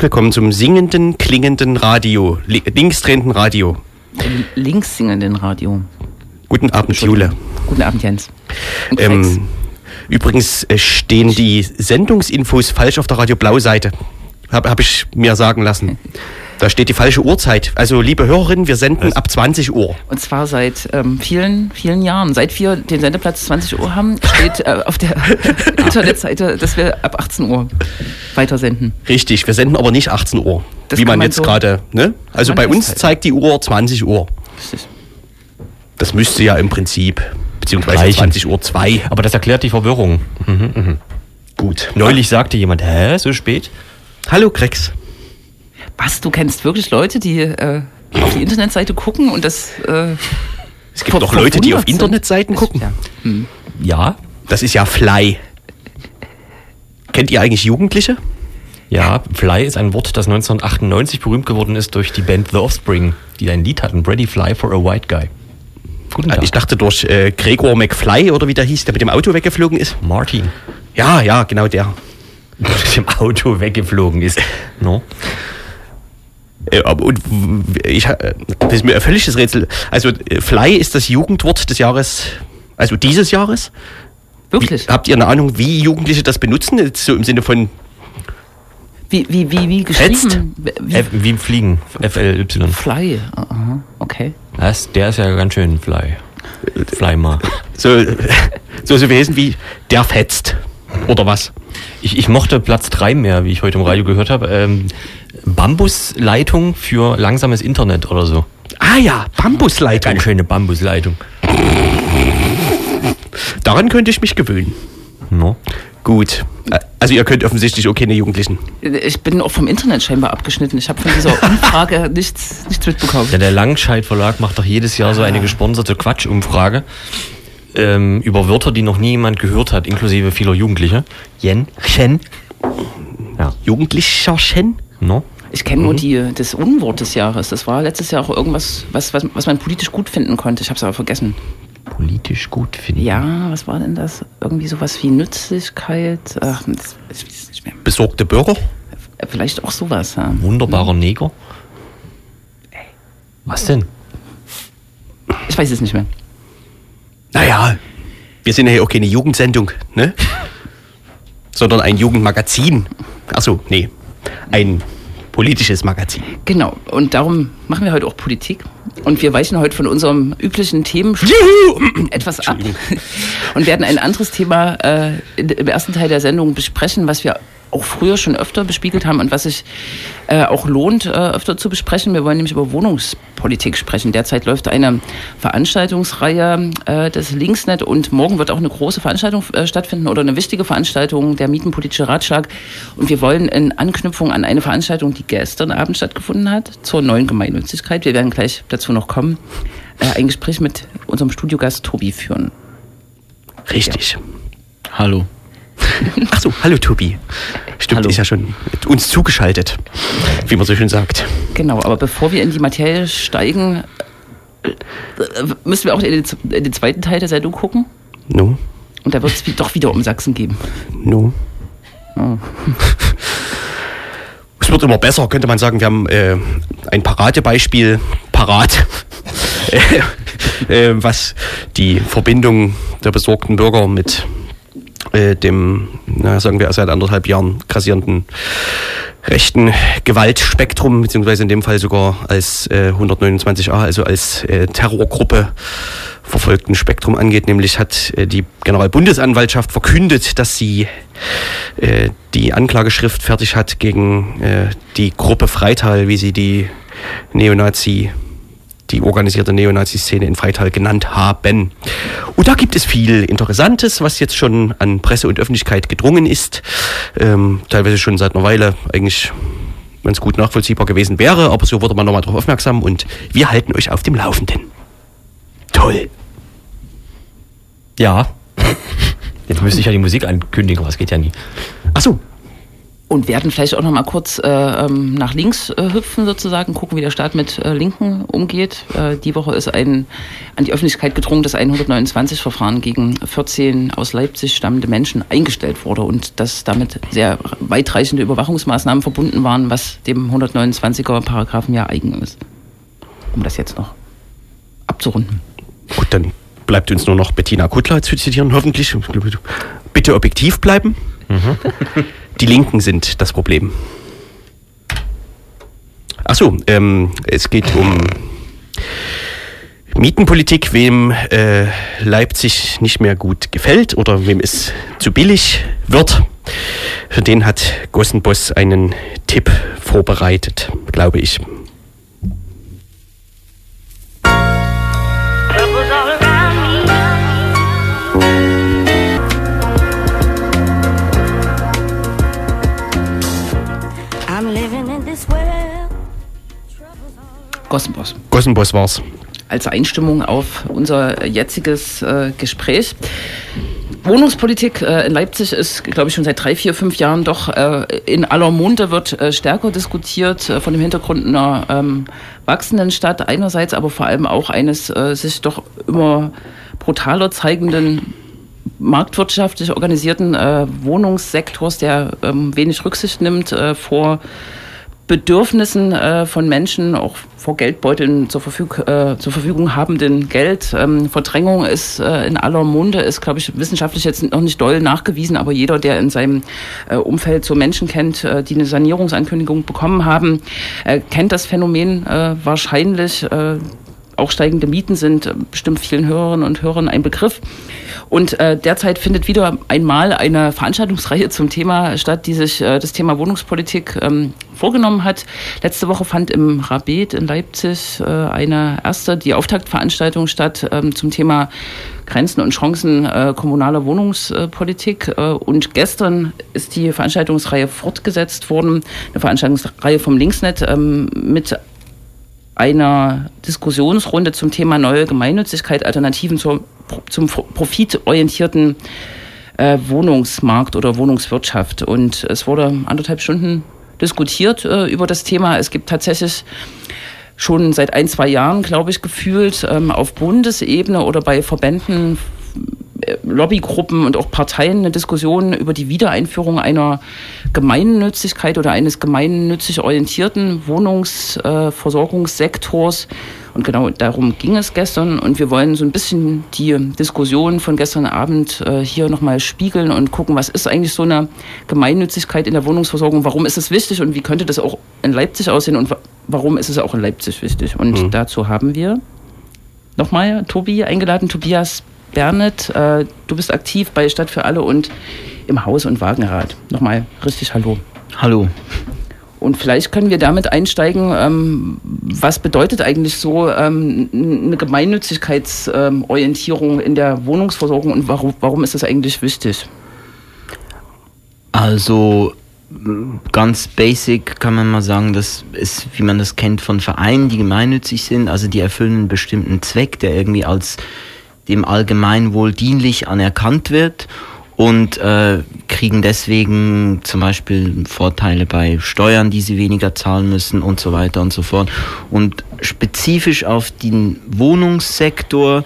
Herzlich willkommen zum singenden, klingenden Radio, li linksdrehenden Radio. Links singenden Radio. Guten Abend, Jule. Guten Abend, Jens. Ähm, übrigens äh, stehen die Sendungsinfos falsch auf der Radio Blau-Seite. Habe hab ich mir sagen lassen. Da steht die falsche Uhrzeit. Also, liebe Hörerinnen, wir senden ab 20 Uhr. Und zwar seit ähm, vielen, vielen Jahren. Seit wir den Sendeplatz 20 Uhr haben, steht äh, auf der Internetseite, dass wir ab 18 Uhr weitersenden. Richtig, wir senden aber nicht 18 Uhr. Das wie man man jetzt so- gerade, ne? Also bei uns zeigt die Uhr 20 Uhr. Richtig. Das müsste ja im Prinzip, beziehungsweise Reichen. 20 Uhr 2. Aber das erklärt die Verwirrung. Gut. Neulich sagte jemand, hä, so spät? Hallo, Krex. Was, du kennst wirklich Leute, die äh, auf die Internetseite gucken und das... Äh, Es gibt doch Leute, die auf Internetseiten gucken. Ja. Hm. Ja, Das ist ja Fly. Kennt ihr eigentlich Jugendliche? ja, Fly ist ein Wort, das 1998 berühmt geworden ist durch die Band The Offspring, die ein Lied hatten, Ready Fly for a White Guy. Guten Tag. Ich dachte durch äh, Gregor McFly oder wie der hieß, der mit dem Auto weggeflogen ist. Martin, Ja, ja, genau der. mit dem Auto weggeflogen ist. No? Äh, und ich, das ist mir ein völliges Rätsel. Also Fly ist das Jugendwort des Jahres, also dieses Jahres. Wirklich? Wie, habt ihr eine Ahnung, wie Jugendliche das benutzen? Jetzt So im Sinne von, Wie, wie, wie, wie geschrieben? Wie, F wie Fliegen, F-L-Y. Fly. Aha, okay. Das, der ist ja ganz schön Fly. Fly mal. so, so, so Wesen wie der fetzt. Oder was? Ich, ich mochte Platz 3 mehr, wie ich heute im Radio gehört habe. Ähm, Bambusleitung für langsames Internet oder so. Ah ja, Bambusleitung. Ganz schöne Bambusleitung. Daran könnte ich mich gewöhnen. No? Gut. Also ihr könnt offensichtlich auch keine Jugendlichen. Ich bin auch vom Internet scheinbar abgeschnitten. Ich habe von dieser Umfrage nichts, nichts mitbekommen. Ja, der Langscheid Verlag macht doch jedes Jahr so eine gesponserte Quatschumfrage ähm, über Wörter, die noch nie jemand gehört hat, inklusive vieler Jugendlicher. Jen, Chen, Jugendlicherchen? no? Ich kenne nur die, das Unwort des Jahres. Das war letztes Jahr auch irgendwas, was, was, was man politisch gut finden konnte. Ich habe es aber vergessen. Politisch gut finden. Ja, was war denn das? Irgendwie sowas wie Nützlichkeit. Ach, das, ich weiß es nicht mehr. Besorgte Bürger? Vielleicht auch sowas. Ja. Wunderbarer Neger. Was denn? Ich weiß es nicht mehr. Naja, wir sind ja hier auch keine Jugendsendung, ne? Sondern ein Jugendmagazin. Achso, nee. Ein politisches Magazin. Genau. Und darum machen wir heute auch Politik. Und wir weichen heute von unserem üblichen Themen etwas ab und werden ein anderes Thema äh, im ersten Teil der Sendung besprechen, was wir auch früher schon öfter bespiegelt haben und was sich äh, auch lohnt, äh, öfter zu besprechen. Wir wollen nämlich über Wohnungspolitik sprechen. Derzeit läuft eine Veranstaltungsreihe äh, des Linksnet und morgen wird auch eine große Veranstaltung äh, stattfinden oder eine wichtige Veranstaltung, der Mietenpolitische Ratschlag. Und wir wollen in Anknüpfung an eine Veranstaltung, die gestern Abend stattgefunden hat, zur neuen Gemeinnützigkeit, wir werden gleich dazu noch kommen, äh, ein Gespräch mit unserem Studiogast Tobi führen. Richtig. Hallo. Achso, hallo Tobi. Stimmt, Hallo. ist ja schon uns zugeschaltet, wie man so schön sagt. Genau, aber bevor wir in die Materie steigen, äh, müssen wir auch in den, in den zweiten Teil der Sendung gucken. No, Und da wird es doch wieder um Sachsen geben. no. Es wird immer besser, könnte man sagen. Wir haben äh, ein Paradebeispiel parat, äh, äh, was die Verbindung der besorgten Bürger mit äh, dem, na, sagen wir, seit anderthalb Jahren grassierenden rechten Gewaltspektrum, beziehungsweise in dem Fall sogar als äh, 129a, also als äh, Terrorgruppe verfolgten Spektrum angeht. Nämlich hat äh, die Generalbundesanwaltschaft verkündet, dass sie äh, die Anklageschrift fertig hat gegen äh, die Gruppe Freital, wie sie die Neonazi die organisierte Neonazi-Szene in Freital genannt haben. Und da gibt es viel Interessantes, was jetzt schon an Presse und Öffentlichkeit gedrungen ist. Ähm, teilweise schon seit einer Weile eigentlich ganz gut nachvollziehbar gewesen wäre, aber so wurde man nochmal darauf aufmerksam und wir halten euch auf dem Laufenden. Toll. Ja. Jetzt müsste ich ja die Musik ankündigen, aber es geht ja nie. Achso. Und werden vielleicht auch noch mal kurz äh, ähm, nach links äh, hüpfen sozusagen, gucken, wie der Staat mit äh, Linken umgeht. Äh, die Woche ist ein an die Öffentlichkeit gedrungenes 129-Verfahren gegen 14 aus Leipzig stammende Menschen eingestellt wurde und dass damit sehr weitreichende Überwachungsmaßnahmen verbunden waren, was dem 129er Paragraphen ja eigen ist. Um das jetzt noch abzurunden. Gut, dann bleibt uns nur noch Bettina Kuttler zu zitieren, hoffentlich. Bitte objektiv bleiben. Die Linken sind das Problem. Achso, ähm, es geht um Mietenpolitik, wem äh, Leipzig nicht mehr gut gefällt oder wem es zu billig wird. Für den hat Gossenboss einen Tipp vorbereitet, glaube ich. Gossenboss. Gossenboss war's. Als Einstimmung auf unser jetziges äh, Gespräch. Wohnungspolitik äh, in Leipzig ist, glaube ich, schon seit drei, vier, fünf Jahren doch äh, in aller Munde, wird äh, stärker diskutiert äh, von dem Hintergrund einer ähm, wachsenden Stadt einerseits, aber vor allem auch eines äh, sich doch immer brutaler zeigenden marktwirtschaftlich organisierten äh, Wohnungssektors, der ähm, wenig Rücksicht nimmt äh, vor Bedürfnissen äh, von Menschen, auch vor Geldbeuteln zur, Verfüg äh, zur Verfügung habenden Geld. Ähm, Verdrängung ist äh, in aller Munde, ist, glaube ich, wissenschaftlich jetzt noch nicht doll nachgewiesen, aber jeder, der in seinem äh, Umfeld so Menschen kennt, äh, die eine Sanierungsankündigung bekommen haben, äh, kennt das Phänomen wahrscheinlich. Auch steigende Mieten sind äh, bestimmt vielen Hörerinnen und Hörern ein Begriff. Und äh, derzeit findet wieder einmal eine Veranstaltungsreihe zum Thema statt, die sich äh, das Thema Wohnungspolitik ähm, vorgenommen hat. Letzte Woche fand im Rabet in Leipzig äh, eine erste, die Auftaktveranstaltung statt ähm, zum Thema Grenzen und Chancen äh, kommunaler Wohnungspolitik. Äh, und gestern ist die Veranstaltungsreihe fortgesetzt worden, eine Veranstaltungsreihe vom Linksnet ähm, mit einer Diskussionsrunde zum Thema neue Gemeinnützigkeit, Alternativen zur, zum profitorientierten äh, Wohnungsmarkt oder Wohnungswirtschaft. Und es wurde anderthalb Stunden diskutiert äh, über das Thema. Es gibt tatsächlich schon seit ein, zwei Jahren, glaube ich, gefühlt ähm, auf Bundesebene oder bei Verbänden Lobbygruppen und auch Parteien eine Diskussion über die Wiedereinführung einer Gemeinnützigkeit oder eines gemeinnützig orientierten Wohnungsversorgungssektors. Und genau darum ging es gestern. Und wir wollen so ein bisschen die Diskussion von gestern Abend äh, hier nochmal spiegeln und gucken, was ist eigentlich so eine Gemeinnützigkeit in der Wohnungsversorgung? Warum ist es wichtig und wie könnte das auch in Leipzig aussehen und warum ist es auch in Leipzig wichtig? Und mhm. dazu haben wir nochmal Tobi eingeladen, Tobias Bernet, äh, du bist aktiv bei Stadt für alle und im Haus- und Wagenrat. Nochmal richtig Hallo. Hallo. Und vielleicht können wir damit einsteigen, ähm, was bedeutet eigentlich so ähm, eine Gemeinnützigkeitsorientierung ähm, in der Wohnungsversorgung und warum, warum ist das eigentlich wichtig? Also ganz basic kann man mal sagen, das ist, wie man das kennt von Vereinen, die gemeinnützig sind, also die erfüllen einen bestimmten Zweck, der irgendwie als dem Allgemeinwohl dienlich anerkannt wird und äh, kriegen deswegen zum Beispiel Vorteile bei Steuern, die sie weniger zahlen müssen und so weiter und so fort. Und spezifisch auf den Wohnungssektor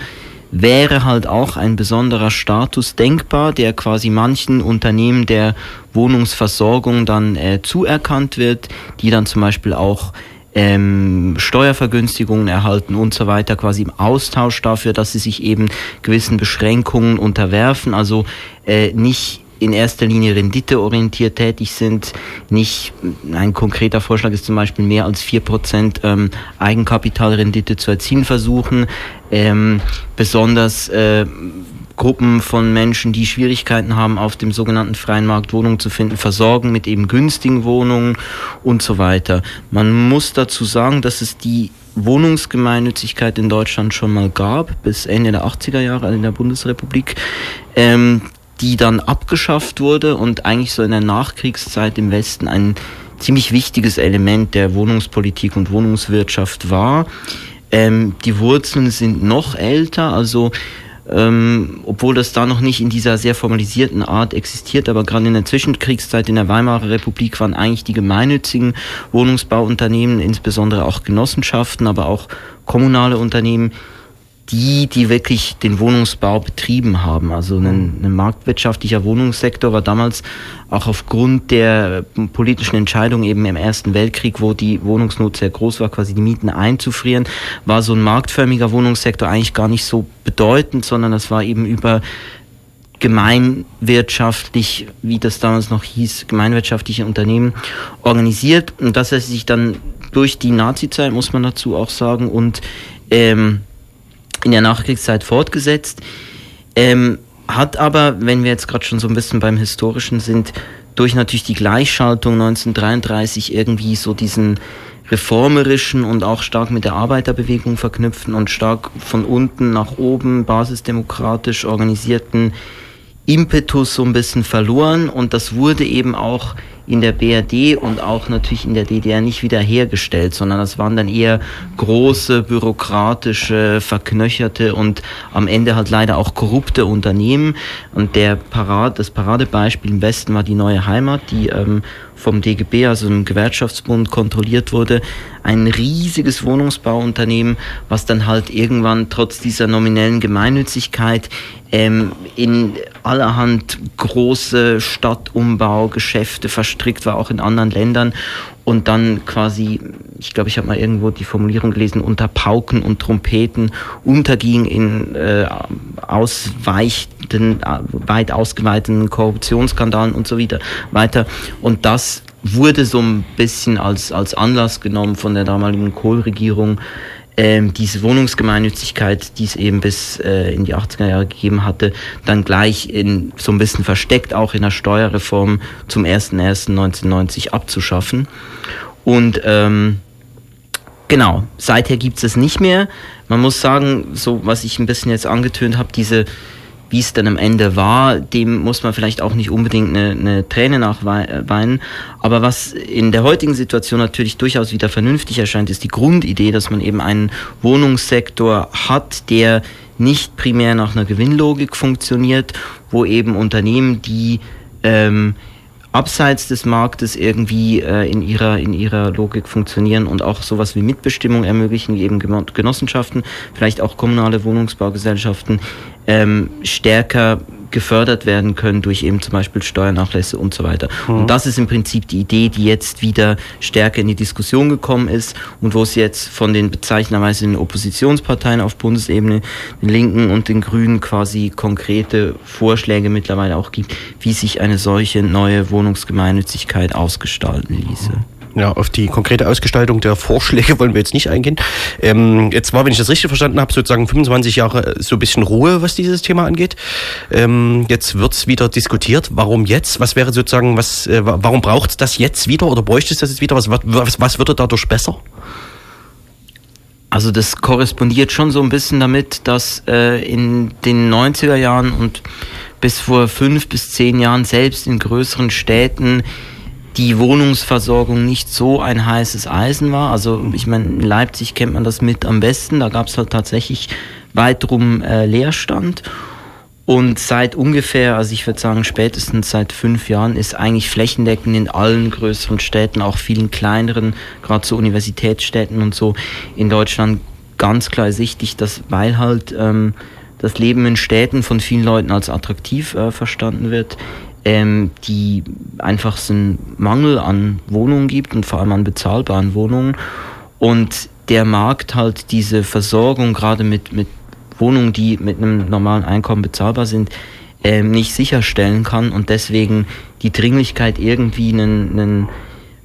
wäre halt auch ein besonderer Status denkbar, der quasi manchen Unternehmen der Wohnungsversorgung dann äh, zuerkannt wird, die dann zum Beispiel auch ähm, Steuervergünstigungen erhalten und so weiter, quasi im Austausch dafür, dass sie sich eben gewissen Beschränkungen unterwerfen, also äh, nicht in erster Linie renditeorientiert tätig sind. Nicht ein konkreter Vorschlag ist zum Beispiel mehr als vier Prozent ähm, Eigenkapitalrendite zu erzielen versuchen. Ähm, besonders äh, Gruppen von Menschen, die Schwierigkeiten haben, auf dem sogenannten freien Markt Wohnungen zu finden, versorgen mit eben günstigen Wohnungen und so weiter. Man muss dazu sagen, dass es die Wohnungsgemeinnützigkeit in Deutschland schon mal gab, bis Ende der 80er Jahre in der Bundesrepublik, ähm, die dann abgeschafft wurde und eigentlich so in der Nachkriegszeit im Westen ein ziemlich wichtiges Element der Wohnungspolitik und Wohnungswirtschaft war. Ähm, die Wurzeln sind noch älter, also ähm, obwohl das da noch nicht in dieser sehr formalisierten Art existiert, aber gerade in der Zwischenkriegszeit in der Weimarer Republik waren eigentlich die gemeinnützigen Wohnungsbauunternehmen, insbesondere auch Genossenschaften, aber auch kommunale Unternehmen, die, die wirklich den Wohnungsbau betrieben haben. Also ein, ein, marktwirtschaftlicher Wohnungssektor war damals auch aufgrund der politischen Entscheidung eben im Ersten Weltkrieg, wo die Wohnungsnot sehr groß war, quasi die Mieten einzufrieren, war so ein marktförmiger Wohnungssektor eigentlich gar nicht so bedeutend, sondern das war eben über gemeinwirtschaftlich, wie das damals noch hieß, gemeinwirtschaftliche Unternehmen organisiert. Und das hat sich dann durch die Nazizeit, muss man dazu auch sagen, und ähm, in der Nachkriegszeit fortgesetzt. Ähm, hat aber, wenn wir jetzt gerade schon so ein bisschen beim Historischen sind, durch natürlich die Gleichschaltung 1933 irgendwie so diesen reformerischen und auch stark mit der Arbeiterbewegung verknüpften und stark von unten nach oben basisdemokratisch organisierten Impetus so ein bisschen verloren und das wurde eben auch in der BRD und auch natürlich in der DDR nicht wiederhergestellt, sondern das waren dann eher große, bürokratische, verknöcherte und am Ende halt leider auch korrupte Unternehmen. Und der Parad, das Paradebeispiel im Westen war die neue Heimat, die ähm, vom DGB, also dem Gewerkschaftsbund, kontrolliert wurde. Ein riesiges Wohnungsbauunternehmen, was dann halt irgendwann trotz dieser nominellen Gemeinnützigkeit ähm, in allerhand große Stadtumbaugeschäfte verstrickt war, auch in anderen Ländern und dann quasi, ich glaube, ich habe mal irgendwo die Formulierung gelesen, unter Pauken und Trompeten unterging in äh, ausweichten, äh, weit ausgeweiteten Korruptionsskandalen und so wieder weiter. Und das wurde so ein bisschen als, als Anlass genommen von der damaligen Kohl-Regierung, ähm, diese Wohnungsgemeinnützigkeit, die es eben bis äh, in die 80er Jahre gegeben hatte, dann gleich in so ein bisschen versteckt auch in der Steuerreform zum 01.01.1990 abzuschaffen. Und ähm, genau, seither gibt es es nicht mehr. Man muss sagen, so was ich ein bisschen jetzt angetönt habe, diese wie es dann am Ende war, dem muss man vielleicht auch nicht unbedingt eine, eine Träne nachweinen. Aber was in der heutigen Situation natürlich durchaus wieder vernünftig erscheint, ist die Grundidee, dass man eben einen Wohnungssektor hat, der nicht primär nach einer Gewinnlogik funktioniert, wo eben Unternehmen, die ähm, abseits des Marktes irgendwie äh, in ihrer in ihrer Logik funktionieren und auch sowas wie Mitbestimmung ermöglichen, wie eben Genossenschaften, vielleicht auch kommunale Wohnungsbaugesellschaften ähm, stärker gefördert werden können durch eben zum Beispiel Steuernachlässe und so weiter. Mhm. Und das ist im Prinzip die Idee, die jetzt wieder stärker in die Diskussion gekommen ist und wo es jetzt von den bezeichnerweise den Oppositionsparteien auf Bundesebene, den Linken und den Grünen quasi konkrete Vorschläge mittlerweile auch gibt, wie sich eine solche neue Wohnungsgemeinnützigkeit ausgestalten ließe. Mhm. Ja, auf die konkrete Ausgestaltung der Vorschläge wollen wir jetzt nicht eingehen. Ähm, jetzt war, wenn ich das richtig verstanden habe, sozusagen 25 Jahre so ein bisschen Ruhe, was dieses Thema angeht. Ähm, jetzt wird's wieder diskutiert. Warum jetzt? Was wäre sozusagen, was, äh, warum braucht das jetzt wieder oder bräuchte es das jetzt wieder? Was, was, was würde dadurch besser? Also das korrespondiert schon so ein bisschen damit, dass äh, in den 90er Jahren und bis vor fünf bis zehn Jahren selbst in größeren Städten die Wohnungsversorgung nicht so ein heißes Eisen war. Also ich meine, in Leipzig kennt man das mit am besten. Da gab es halt tatsächlich weit drum äh, Leerstand. Und seit ungefähr, also ich würde sagen spätestens seit fünf Jahren, ist eigentlich flächendeckend in allen größeren Städten, auch vielen kleineren, gerade so Universitätsstädten und so in Deutschland ganz klar sichtig, dass weil halt ähm, das Leben in Städten von vielen Leuten als attraktiv äh, verstanden wird, ähm, die einfach so einen Mangel an Wohnungen gibt und vor allem an bezahlbaren Wohnungen. Und der Markt halt diese Versorgung gerade mit, mit Wohnungen, die mit einem normalen Einkommen bezahlbar sind, ähm, nicht sicherstellen kann und deswegen die Dringlichkeit irgendwie einen, einen,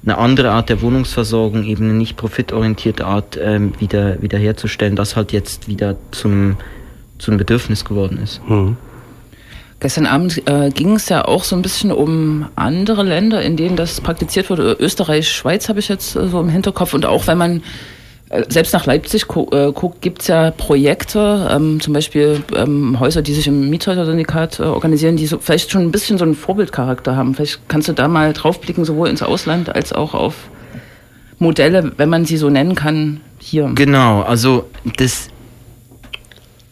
eine andere Art der Wohnungsversorgung, eben eine nicht profitorientierte Art ähm, wieder wiederherzustellen, das halt jetzt wieder zum, zum Bedürfnis geworden ist. Mhm. Gestern Abend äh, ging es ja auch so ein bisschen um andere Länder, in denen das praktiziert wurde. Österreich, Schweiz habe ich jetzt äh, so im Hinterkopf. Und auch wenn man äh, selbst nach Leipzig äh, guckt, gibt's ja Projekte, ähm, zum Beispiel ähm, Häuser, die sich im Miethäuser-Syndikat äh, organisieren, die so, vielleicht schon ein bisschen so einen Vorbildcharakter haben. Vielleicht kannst du da mal draufblicken, sowohl ins Ausland als auch auf Modelle, wenn man sie so nennen kann, hier. Genau, also das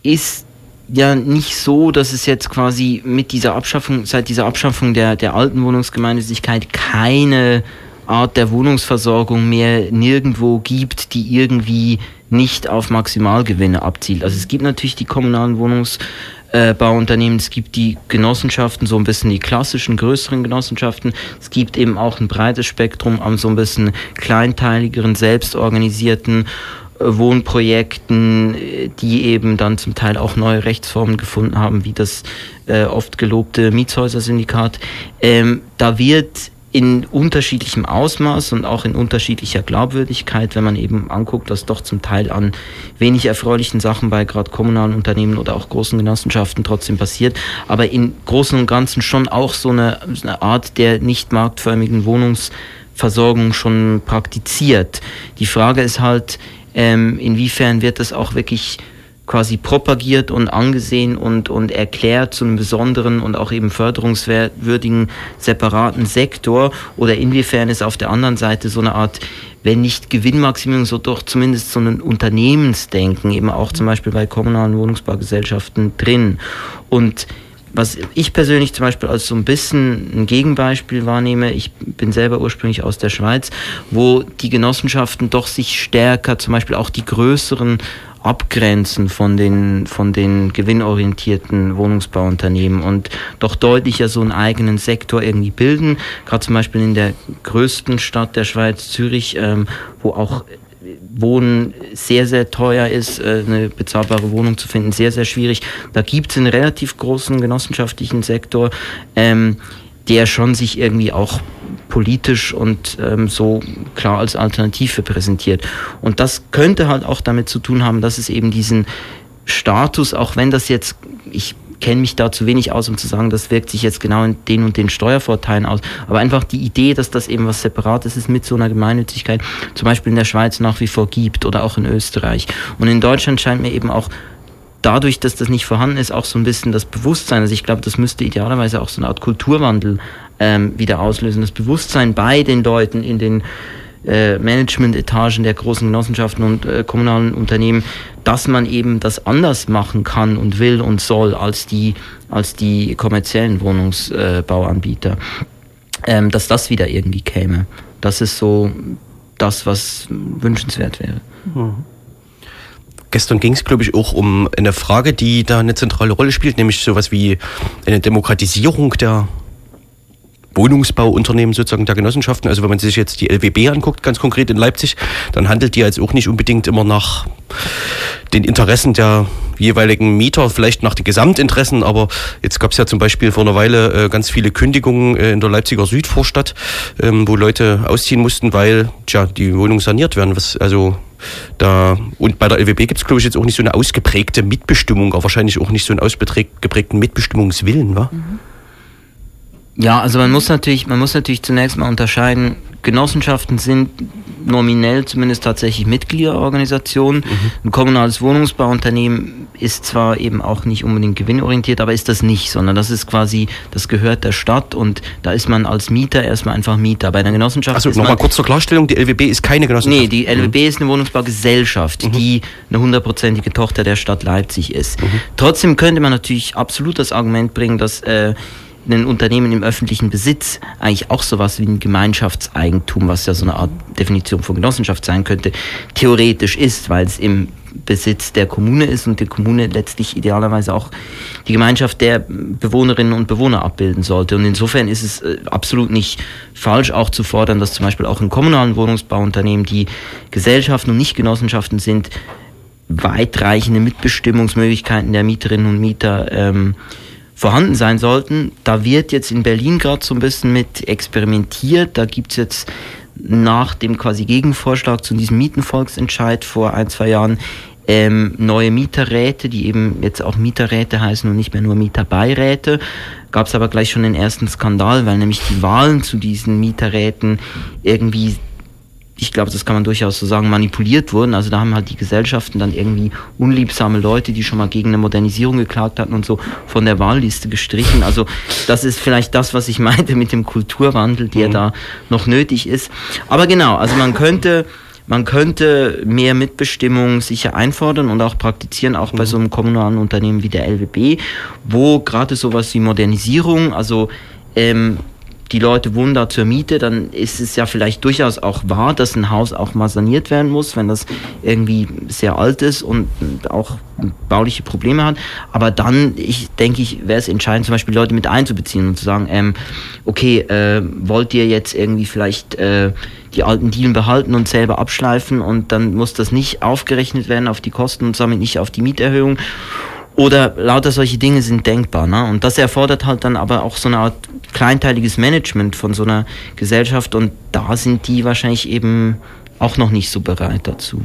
ist ja nicht so, dass es jetzt quasi mit dieser Abschaffung, seit dieser Abschaffung der, der alten Wohnungsgemeinnützigkeit keine Art der Wohnungsversorgung mehr nirgendwo gibt, die irgendwie nicht auf Maximalgewinne abzielt. Also es gibt natürlich die kommunalen Wohnungsbauunternehmen, es gibt die Genossenschaften, so ein bisschen die klassischen, größeren Genossenschaften. Es gibt eben auch ein breites Spektrum an so ein bisschen kleinteiligeren, selbstorganisierten äh, Wohnprojekten, die eben dann zum Teil auch neue Rechtsformen gefunden haben, wie das äh, oft gelobte Mietshäuser-Syndikat. Ähm, da wird in unterschiedlichem Ausmaß und auch in unterschiedlicher Glaubwürdigkeit, wenn man eben anguckt, was doch zum Teil an wenig erfreulichen Sachen bei gerade kommunalen Unternehmen oder auch großen Genossenschaften trotzdem passiert, aber in Großen und Ganzen schon auch so eine, eine Art der nicht marktförmigen Wohnungsversorgung schon praktiziert. Die Frage ist halt, ähm, inwiefern wird das auch wirklich quasi propagiert und angesehen und, und erklärt zu einem besonderen und auch eben förderungswürdigen separaten Sektor oder inwiefern ist auf der anderen Seite so eine Art, wenn nicht Gewinnmaximierung, so doch zumindest so ein Unternehmensdenken eben auch zum Beispiel bei kommunalen Wohnungsbaugesellschaften drin. Und was ich persönlich zum Beispiel als so ein bisschen ein Gegenbeispiel wahrnehme, ich bin selber ursprünglich aus der Schweiz, wo die Genossenschaften doch sich stärker, zum Beispiel auch die größeren abgrenzen von den, von den gewinnorientierten Wohnungsbauunternehmen und doch deutlicher so einen eigenen Sektor irgendwie bilden. Gerade zum Beispiel in der größten Stadt der Schweiz, Zürich, ähm, wo auch Wohnen sehr, sehr teuer ist, äh, eine bezahlbare Wohnung zu finden, sehr, sehr schwierig. Da gibt es einen relativ großen genossenschaftlichen Sektor, ähm, der schon sich irgendwie auch politisch und ähm, so klar als Alternative präsentiert. Und das könnte halt auch damit zu tun haben, dass es eben diesen Status, auch wenn das jetzt, ich kenne mich da zu wenig aus, um zu sagen, das wirkt sich jetzt genau in den und den Steuervorteilen aus. Aber einfach die Idee, dass das eben was Separates ist mit so einer Gemeinnützigkeit, zum Beispiel in der Schweiz nach wie vor gibt oder auch in Österreich. Und in Deutschland scheint mir eben auch dadurch, dass das nicht vorhanden ist, auch so ein bisschen das Bewusstsein. Also ich glaube, das müsste idealerweise auch so eine Art Kulturwandel ähm, wieder auslösen. Das Bewusstsein bei den Leuten in den äh, Management-Etagen der großen Genossenschaften und äh, kommunalen Unternehmen, dass man eben das anders machen kann und will und soll als die, als die kommerziellen Wohnungsbauanbieter. Ähm, dass das wieder irgendwie käme. Das ist so das, was wünschenswert wäre. Mhm. Gestern ging es, glaube ich, auch um eine Frage, die da eine zentrale Rolle spielt, nämlich sowas wie eine Demokratisierung der Wohnungsbauunternehmen sozusagen der Genossenschaften. Also wenn man sich jetzt die LWB anguckt, ganz konkret in Leipzig, dann handelt die jetzt auch nicht unbedingt immer nach den Interessen der jeweiligen Mieter, vielleicht nach den Gesamtinteressen, aber jetzt gab es ja zum Beispiel vor einer Weile äh, ganz viele Kündigungen äh, in der Leipziger Südvorstadt, ähm, wo Leute ausziehen mussten, weil tja, die Wohnungen saniert werden. Was, also da und bei der LWB gibt es, glaube ich, jetzt auch nicht so eine ausgeprägte Mitbestimmung, aber wahrscheinlich auch nicht so einen ausgeprägten Mitbestimmungswillen, wa? Mhm. Ja, also man muss natürlich, man muss natürlich zunächst mal unterscheiden, Genossenschaften sind nominell zumindest tatsächlich Mitgliederorganisationen. Mhm. Ein kommunales Wohnungsbauunternehmen ist zwar eben auch nicht unbedingt gewinnorientiert, aber ist das nicht, sondern das ist quasi, das gehört der Stadt und da ist man als Mieter erstmal einfach Mieter. Bei einer Genossenschaft. Also nochmal kurz zur Klarstellung, die LWB ist keine Genossenschaft. Nee, die LWB mhm. ist eine Wohnungsbaugesellschaft, mhm. die eine hundertprozentige Tochter der Stadt Leipzig ist. Mhm. Trotzdem könnte man natürlich absolut das Argument bringen, dass äh, ein Unternehmen im öffentlichen Besitz eigentlich auch sowas wie ein Gemeinschaftseigentum, was ja so eine Art Definition von Genossenschaft sein könnte, theoretisch ist, weil es im Besitz der Kommune ist und die Kommune letztlich idealerweise auch die Gemeinschaft der Bewohnerinnen und Bewohner abbilden sollte. Und insofern ist es äh, absolut nicht falsch, auch zu fordern, dass zum Beispiel auch in kommunalen Wohnungsbauunternehmen, die Gesellschaften und nicht Genossenschaften sind, weitreichende Mitbestimmungsmöglichkeiten der Mieterinnen und Mieter ähm, vorhanden sein sollten. Da wird jetzt in Berlin gerade so ein bisschen mit experimentiert. Da gibt's jetzt nach dem quasi Gegenvorschlag zu diesem Mietenvolksentscheid vor ein, zwei Jahren ähm, neue Mieterräte, die eben jetzt auch Mieterräte heißen und nicht mehr nur Mieterbeiräte. Gab es aber gleich schon den ersten Skandal, weil nämlich die Wahlen zu diesen Mieterräten irgendwie ich glaube, das kann man durchaus so sagen, manipuliert wurden. Also da haben halt die Gesellschaften dann irgendwie unliebsame Leute, die schon mal gegen eine Modernisierung geklagt hatten und so von der Wahlliste gestrichen. Also das ist vielleicht das, was ich meinte mit dem Kulturwandel, der mhm. da noch nötig ist. Aber genau, also man könnte man könnte mehr Mitbestimmung sicher einfordern und auch praktizieren, auch bei so einem kommunalen Unternehmen wie der LWB, wo gerade sowas wie Modernisierung, also ähm, die Leute wohnen da zur Miete, dann ist es ja vielleicht durchaus auch wahr, dass ein Haus auch mal saniert werden muss, wenn das irgendwie sehr alt ist und auch bauliche Probleme hat. Aber dann, ich denke ich, wäre es entscheidend, zum Beispiel Leute mit einzubeziehen und zu sagen, ähm, okay, äh, wollt ihr jetzt irgendwie vielleicht äh, die alten Dielen behalten und selber abschleifen und dann muss das nicht aufgerechnet werden auf die Kosten und damit nicht auf die Mieterhöhung. Oder lauter solche Dinge sind denkbar. Ne? Und das erfordert halt dann aber auch so eine Art kleinteiliges Management von so einer Gesellschaft und da sind die wahrscheinlich eben auch noch nicht so bereit dazu.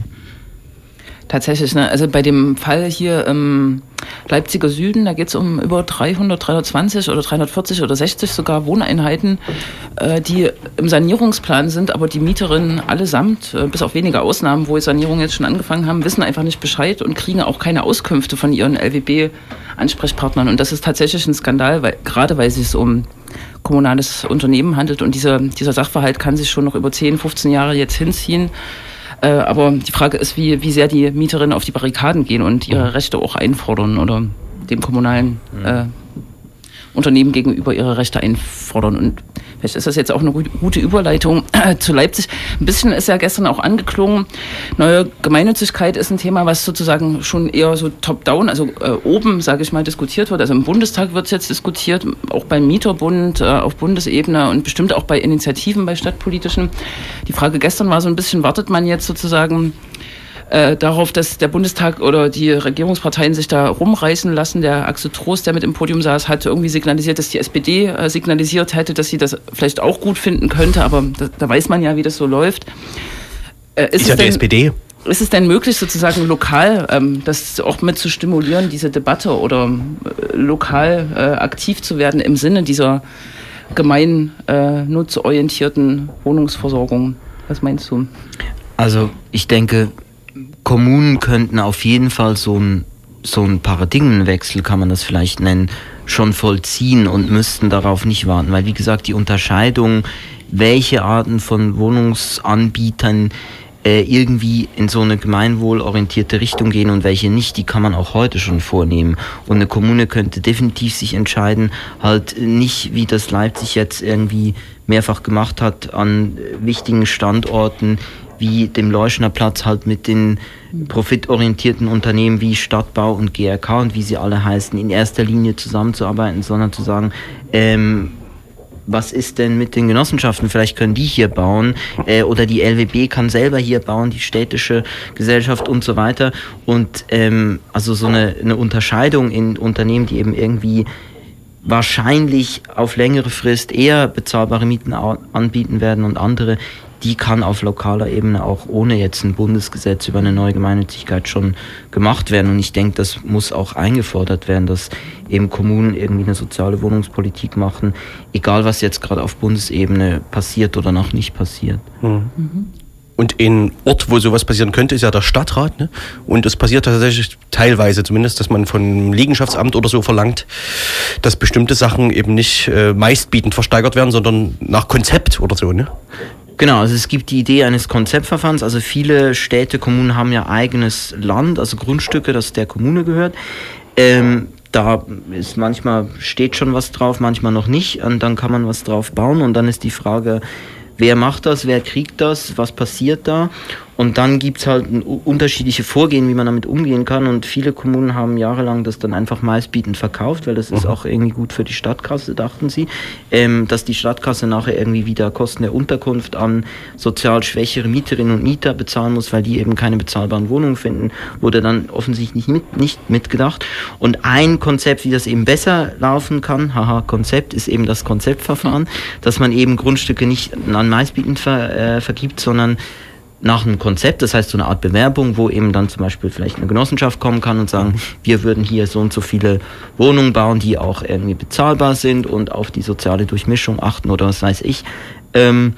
Tatsächlich, ne? also bei dem Fall hier im Leipziger Süden, da geht es um über 300, 320 oder 340 oder 60 sogar Wohneinheiten, äh, die im Sanierungsplan sind, aber die Mieterinnen allesamt, äh, bis auf wenige Ausnahmen, wo Sanierungen jetzt schon angefangen haben, wissen einfach nicht Bescheid und kriegen auch keine Auskünfte von ihren LWB-Ansprechpartnern. Und das ist tatsächlich ein Skandal, weil, gerade weil es sich um kommunales Unternehmen handelt und dieser, dieser Sachverhalt kann sich schon noch über 10, 15 Jahre jetzt hinziehen. Äh, aber die Frage ist, wie, wie sehr die Mieterinnen auf die Barrikaden gehen und ihre. Rechte auch einfordern oder dem kommunalen äh, Unternehmen gegenüber ihre Rechte einfordern. Und vielleicht ist das jetzt auch eine gute Überleitung äh, zu Leipzig. Ein bisschen ist ja gestern auch angeklungen. Neue Gemeinnützigkeit ist ein Thema, was sozusagen schon eher so top-down, also äh, oben, sage ich mal, diskutiert wird. Also im Bundestag wird es jetzt diskutiert, auch beim Mieterbund äh, auf Bundesebene und bestimmt auch bei Initiativen, bei stadtpolitischen. Die Frage gestern war so ein bisschen, wartet man jetzt sozusagen äh, darauf, dass der Bundestag oder die Regierungsparteien sich da rumreißen lassen. Der Axel Trost, der mit im Podium saß, hat irgendwie signalisiert, dass die SPD äh, signalisiert hätte, dass sie das vielleicht auch gut finden könnte, aber da, da weiß man ja, wie das so läuft. Äh, ist, ist ja die SPD. Ist es denn möglich, sozusagen lokal ähm, das auch mit zu stimulieren, diese Debatte oder äh, lokal äh, aktiv zu werden im Sinne dieser gemeinnutzorientierten äh, Wohnungsversorgung? Was meinst du? Also ich denke, Kommunen könnten auf jeden Fall so ein so ein Paradigmenwechsel kann man das vielleicht nennen, schon vollziehen und müssten darauf nicht warten, weil wie gesagt die Unterscheidung, welche Arten von Wohnungsanbietern äh, irgendwie in so eine gemeinwohlorientierte Richtung gehen und welche nicht, die kann man auch heute schon vornehmen. Und eine Kommune könnte definitiv sich entscheiden, halt nicht, wie das Leipzig jetzt irgendwie mehrfach gemacht hat, an wichtigen Standorten wie dem Leuschner Platz halt mit den profitorientierten Unternehmen wie Stadtbau und GRK und wie sie alle heißen, in erster Linie zusammenzuarbeiten, sondern zu sagen, ähm, was ist denn mit den Genossenschaften? Vielleicht können die hier bauen äh, oder die LWB kann selber hier bauen, die städtische Gesellschaft und so weiter. Und ähm, also so eine, eine Unterscheidung in Unternehmen, die eben irgendwie wahrscheinlich auf längere Frist eher bezahlbare Mieten anbieten werden und andere, die kann auf lokaler Ebene auch ohne jetzt ein Bundesgesetz über eine neue Gemeinnützigkeit schon gemacht werden. Und ich denke, das muss auch eingefordert werden, dass eben Kommunen irgendwie eine soziale Wohnungspolitik machen, egal was jetzt gerade auf Bundesebene passiert oder noch nicht passiert. Mhm. Und ein Ort, wo sowas passieren könnte, ist ja der Stadtrat. Ne? Und es passiert tatsächlich teilweise zumindest, dass man von Liegenschaftsamt oder so verlangt, dass bestimmte Sachen eben nicht äh, meistbietend versteigert werden, sondern nach Konzept oder so. Ne? Genau, also es gibt die Idee eines Konzeptverfahrens. Also viele Städte, Kommunen haben ja eigenes Land, also Grundstücke, das der Kommune gehört. Ähm, da ist manchmal steht schon was drauf, manchmal noch nicht. Und dann kann man was drauf bauen. Und dann ist die Frage, wer macht das, wer kriegt das, was passiert da. Und dann gibt's halt unterschiedliche Vorgehen, wie man damit umgehen kann. Und viele Kommunen haben jahrelang das dann einfach meistbietend verkauft, weil das mhm. ist auch irgendwie gut für die Stadtkasse, dachten sie. Ähm, dass die Stadtkasse nachher irgendwie wieder Kosten der Unterkunft an sozial schwächere Mieterinnen und Mieter bezahlen muss, weil die eben keine bezahlbaren Wohnungen finden, wurde dann offensichtlich nicht, mit, nicht mitgedacht. Und ein Konzept, wie das eben besser laufen kann, haha, Konzept, ist eben das Konzeptverfahren, dass man eben Grundstücke nicht an meistbietend ver, äh, vergibt, sondern nach einem Konzept, das heißt so eine Art Bewerbung, wo eben dann zum Beispiel vielleicht eine Genossenschaft kommen kann und sagen, wir würden hier so und so viele Wohnungen bauen, die auch irgendwie bezahlbar sind und auf die soziale Durchmischung achten oder was weiß ich. Ähm,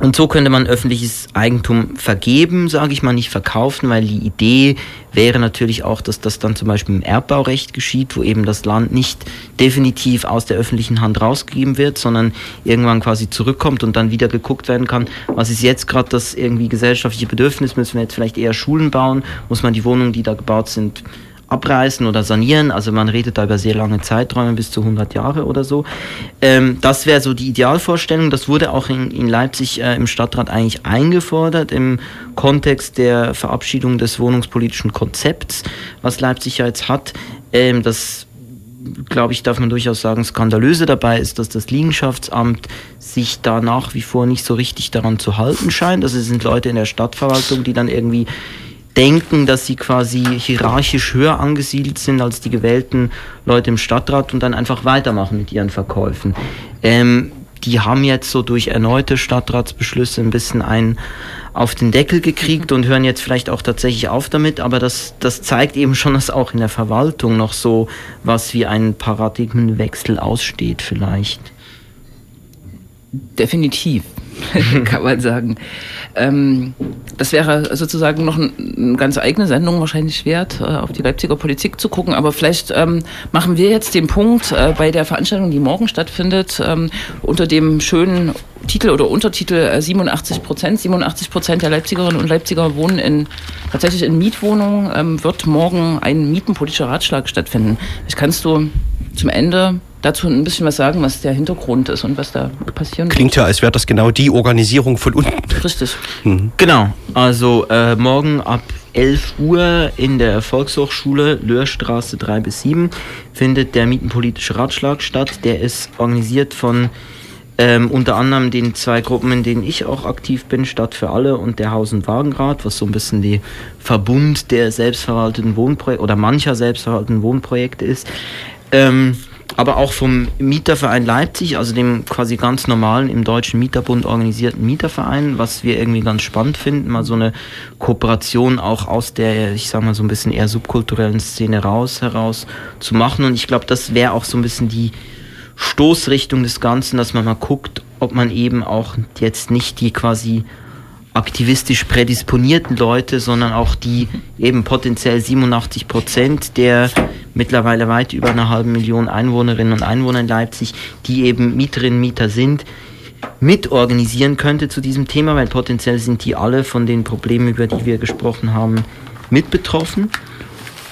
Und so könnte man öffentliches Eigentum vergeben, sage ich mal, nicht verkaufen, weil die Idee wäre natürlich auch, dass das dann zum Beispiel im Erbbaurecht geschieht, wo eben das Land nicht definitiv aus der öffentlichen Hand rausgegeben wird, sondern irgendwann quasi zurückkommt und dann wieder geguckt werden kann, was ist jetzt gerade das irgendwie gesellschaftliche Bedürfnis, müssen wir jetzt vielleicht eher Schulen bauen, muss man die Wohnungen, die da gebaut sind, abreißen oder sanieren. Also man redet da über sehr lange Zeiträume, bis zu 100 Jahre oder so. Ähm, das wäre so die Idealvorstellung. Das wurde auch in, in Leipzig äh, im Stadtrat eigentlich eingefordert im Kontext der Verabschiedung des wohnungspolitischen Konzepts, was Leipzig ja jetzt hat. Ähm, das glaube ich, darf man durchaus sagen, skandalöse dabei ist, dass das Liegenschaftsamt sich da nach wie vor nicht so richtig daran zu halten scheint. Also es sind Leute in der Stadtverwaltung, die dann irgendwie denken, dass sie quasi hierarchisch höher angesiedelt sind als die gewählten Leute im Stadtrat und dann einfach weitermachen mit ihren Verkäufen. Ähm, die haben jetzt so durch erneute Stadtratsbeschlüsse ein bisschen einen auf den Deckel gekriegt und hören jetzt vielleicht auch tatsächlich auf damit, aber das, das zeigt eben schon, dass auch in der Verwaltung noch so was wie ein Paradigmenwechsel aussteht vielleicht. Definitiv, kann man sagen. Ähm, das wäre sozusagen noch ein, eine ganz eigene Sendung wahrscheinlich wert, äh, auf die Leipziger Politik zu gucken. Aber vielleicht ähm, machen wir jetzt den Punkt äh, bei der Veranstaltung, die morgen stattfindet, ähm, unter dem schönen Titel oder Untertitel äh, 87 Prozent. 87 Prozent der Leipzigerinnen und Leipziger wohnen in, tatsächlich in Mietwohnungen. Ähm, wird morgen ein mietenpolitischer Ratschlag stattfinden. Das kannst du zum Ende dazu ein bisschen was sagen, was der Hintergrund ist und was da passieren Klingt ja, als wäre das genau die Organisierung von unten. Richtig. Mhm. Genau, also äh, morgen ab 11 Uhr in der Volkshochschule Löhrstraße 3 bis 7 findet der Mietenpolitische Ratschlag statt. Der ist organisiert von ähm, unter anderem den zwei Gruppen, in denen ich auch aktiv bin, Stadt für alle und der Haus- und Wagenrat, was so ein bisschen die Verbund der selbstverwalteten Wohnprojekte oder mancher selbstverwalteten Wohnprojekte ist. Ähm, aber auch vom Mieterverein Leipzig, also dem quasi ganz normalen im Deutschen Mieterbund organisierten Mieterverein, was wir irgendwie ganz spannend finden, mal so eine Kooperation auch aus der, ich sag mal, so ein bisschen eher subkulturellen Szene raus, heraus zu machen. Und ich glaube, das wäre auch so ein bisschen die Stoßrichtung des Ganzen, dass man mal guckt, ob man eben auch jetzt nicht die quasi aktivistisch prädisponierten Leute, sondern auch die eben potenziell 87 Prozent der mittlerweile weit über eine halbe Million Einwohnerinnen und Einwohner in Leipzig, die eben Mieterinnen und Mieter sind, mitorganisieren könnte zu diesem Thema, weil potenziell sind die alle von den Problemen, über die wir gesprochen haben, mit betroffen.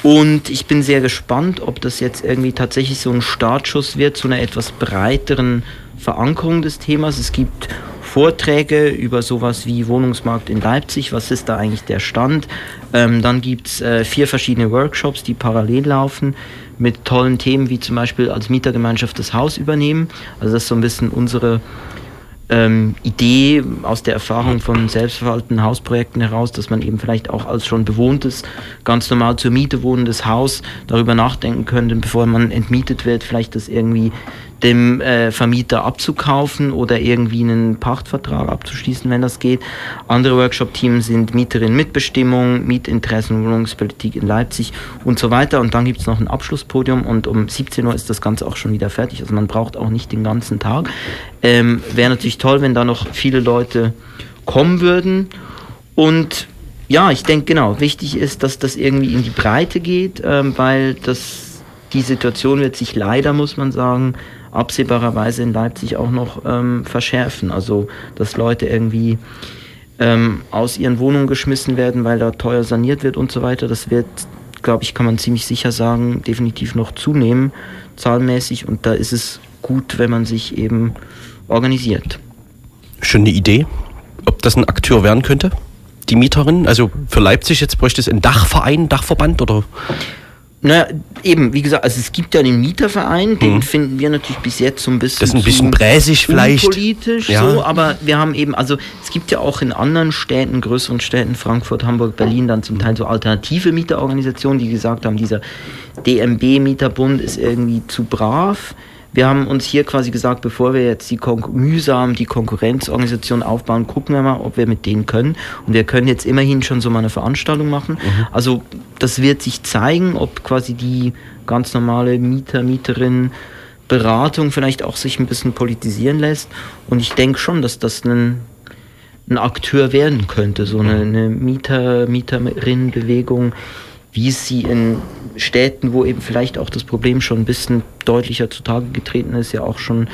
Und ich bin sehr gespannt, ob das jetzt irgendwie tatsächlich so ein Startschuss wird zu einer etwas breiteren Verankerung des Themas. Es gibt Vorträge über sowas wie Wohnungsmarkt in Leipzig, was ist da eigentlich der Stand. Ähm, dann gibt es äh, vier verschiedene Workshops, die parallel laufen mit tollen Themen wie zum Beispiel als Mietergemeinschaft das Haus übernehmen. Also das ist so ein bisschen unsere ähm, Idee aus der Erfahrung von selbstverwalteten Hausprojekten heraus, dass man eben vielleicht auch als schon bewohntes, ganz normal zur Miete wohnendes Haus darüber nachdenken könnte, bevor man entmietet wird, vielleicht das irgendwie dem äh, Vermieter abzukaufen oder irgendwie einen Pachtvertrag abzuschließen, wenn das geht. Andere Workshop-Teams sind Mieterin Mitbestimmung, Mietinteressen, Wohnungspolitik in Leipzig und so weiter. Und dann gibt es noch ein Abschlusspodium und um 17 Uhr ist das Ganze auch schon wieder fertig. Also man braucht auch nicht den ganzen Tag. Ähm, Wäre natürlich toll, wenn da noch viele Leute kommen würden. Und ja, ich denke genau, wichtig ist, dass das irgendwie in die Breite geht, ähm, weil das die Situation wird sich leider, muss man sagen, absehbarerweise in Leipzig auch noch ähm, verschärfen. Also, dass Leute irgendwie ähm, aus ihren Wohnungen geschmissen werden, weil da teuer saniert wird und so weiter. Das wird, glaube ich, kann man ziemlich sicher sagen, definitiv noch zunehmen, zahlenmäßig. Und da ist es gut, wenn man sich eben organisiert. Schon eine Idee, ob das ein Akteur werden könnte? Die Mieterin? Also für Leipzig jetzt bräuchte es einen Dachverein, Dachverband oder? Naja, eben, wie gesagt, also es gibt ja den Mieterverein, den hm. finden wir natürlich bis jetzt so ein bisschen. Das ist ein bisschen bräsig vielleicht. Politisch ja. so, aber wir haben eben, also es gibt ja auch in anderen Städten, größeren Städten, Frankfurt, Hamburg, Berlin, dann zum Teil so alternative Mieterorganisationen, die gesagt haben, dieser DMB-Mieterbund ist irgendwie zu brav wir haben uns hier quasi gesagt, bevor wir jetzt die Kon mühsam die Konkurrenzorganisation aufbauen, gucken wir mal, ob wir mit denen können. Und wir können jetzt immerhin schon so mal eine Veranstaltung machen. Mhm. Also das wird sich zeigen, ob quasi die ganz normale Mieter, Mieterin Beratung vielleicht auch sich ein bisschen politisieren lässt. Und ich denke schon, dass das ein ein Akteur werden könnte, so eine, eine Mieter, Mieterinnenbewegung, wie es sie in Städten, wo eben vielleicht auch das Problem schon ein bisschen deutlicher zutage getreten ist, ja auch schon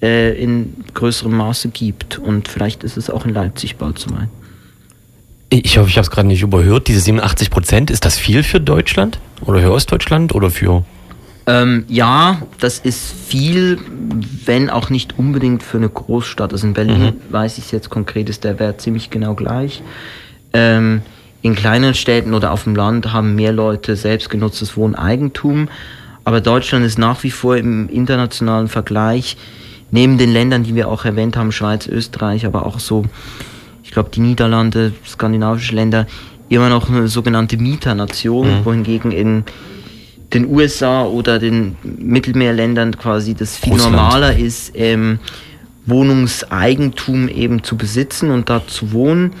äh, in größerem Maße gibt. Und vielleicht ist es auch in Leipzig bald so weit. Ich hoffe, ich habe es gerade nicht überhört. Diese 87 Prozent, ist das viel für Deutschland oder für Ostdeutschland oder für ähm, ja, das ist viel, wenn auch nicht unbedingt für eine Großstadt. Also in Berlin mhm. weiß ich jetzt konkret, ist der Wert ziemlich genau gleich. Ähm, in kleinen Städten oder auf dem Land haben mehr Leute selbstgenutztes Wohneigentum. Aber Deutschland ist nach wie vor im internationalen Vergleich, neben den Ländern, die wir auch erwähnt haben, Schweiz, Österreich, aber auch so, ich glaube, die Niederlande, skandinavische Länder, immer noch eine sogenannte Mieternation, mhm. wohingegen in den USA oder den Mittelmeerländern quasi das viel Russland. normaler ist, ähm, Wohnungseigentum eben zu besitzen und da zu wohnen,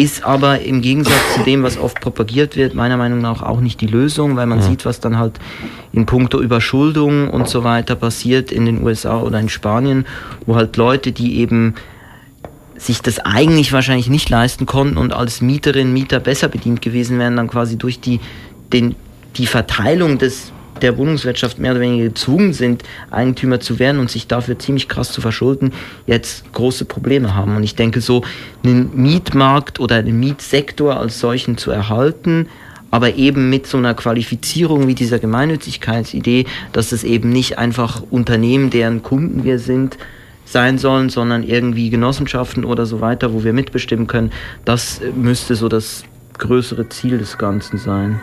ist aber im Gegensatz zu dem, was oft propagiert wird, meiner Meinung nach auch nicht die Lösung, weil man ja. sieht, was dann halt in puncto Überschuldung und so weiter passiert in den USA oder in Spanien, wo halt Leute, die eben sich das eigentlich wahrscheinlich nicht leisten konnten und als Mieterin, Mieter besser bedient gewesen wären, dann quasi durch die, den die Verteilung des, der Wohnungswirtschaft mehr oder weniger gezwungen sind, Eigentümer zu werden und sich dafür ziemlich krass zu verschulden, jetzt große Probleme haben. Und ich denke, so einen Mietmarkt oder einen Mietsektor als solchen zu erhalten, aber eben mit so einer Qualifizierung wie dieser Gemeinnützigkeitsidee, dass es eben nicht einfach Unternehmen, deren Kunden wir sind, sein sollen, sondern irgendwie Genossenschaften oder so weiter, wo wir mitbestimmen können, das müsste so das größere Ziel des Ganzen sein.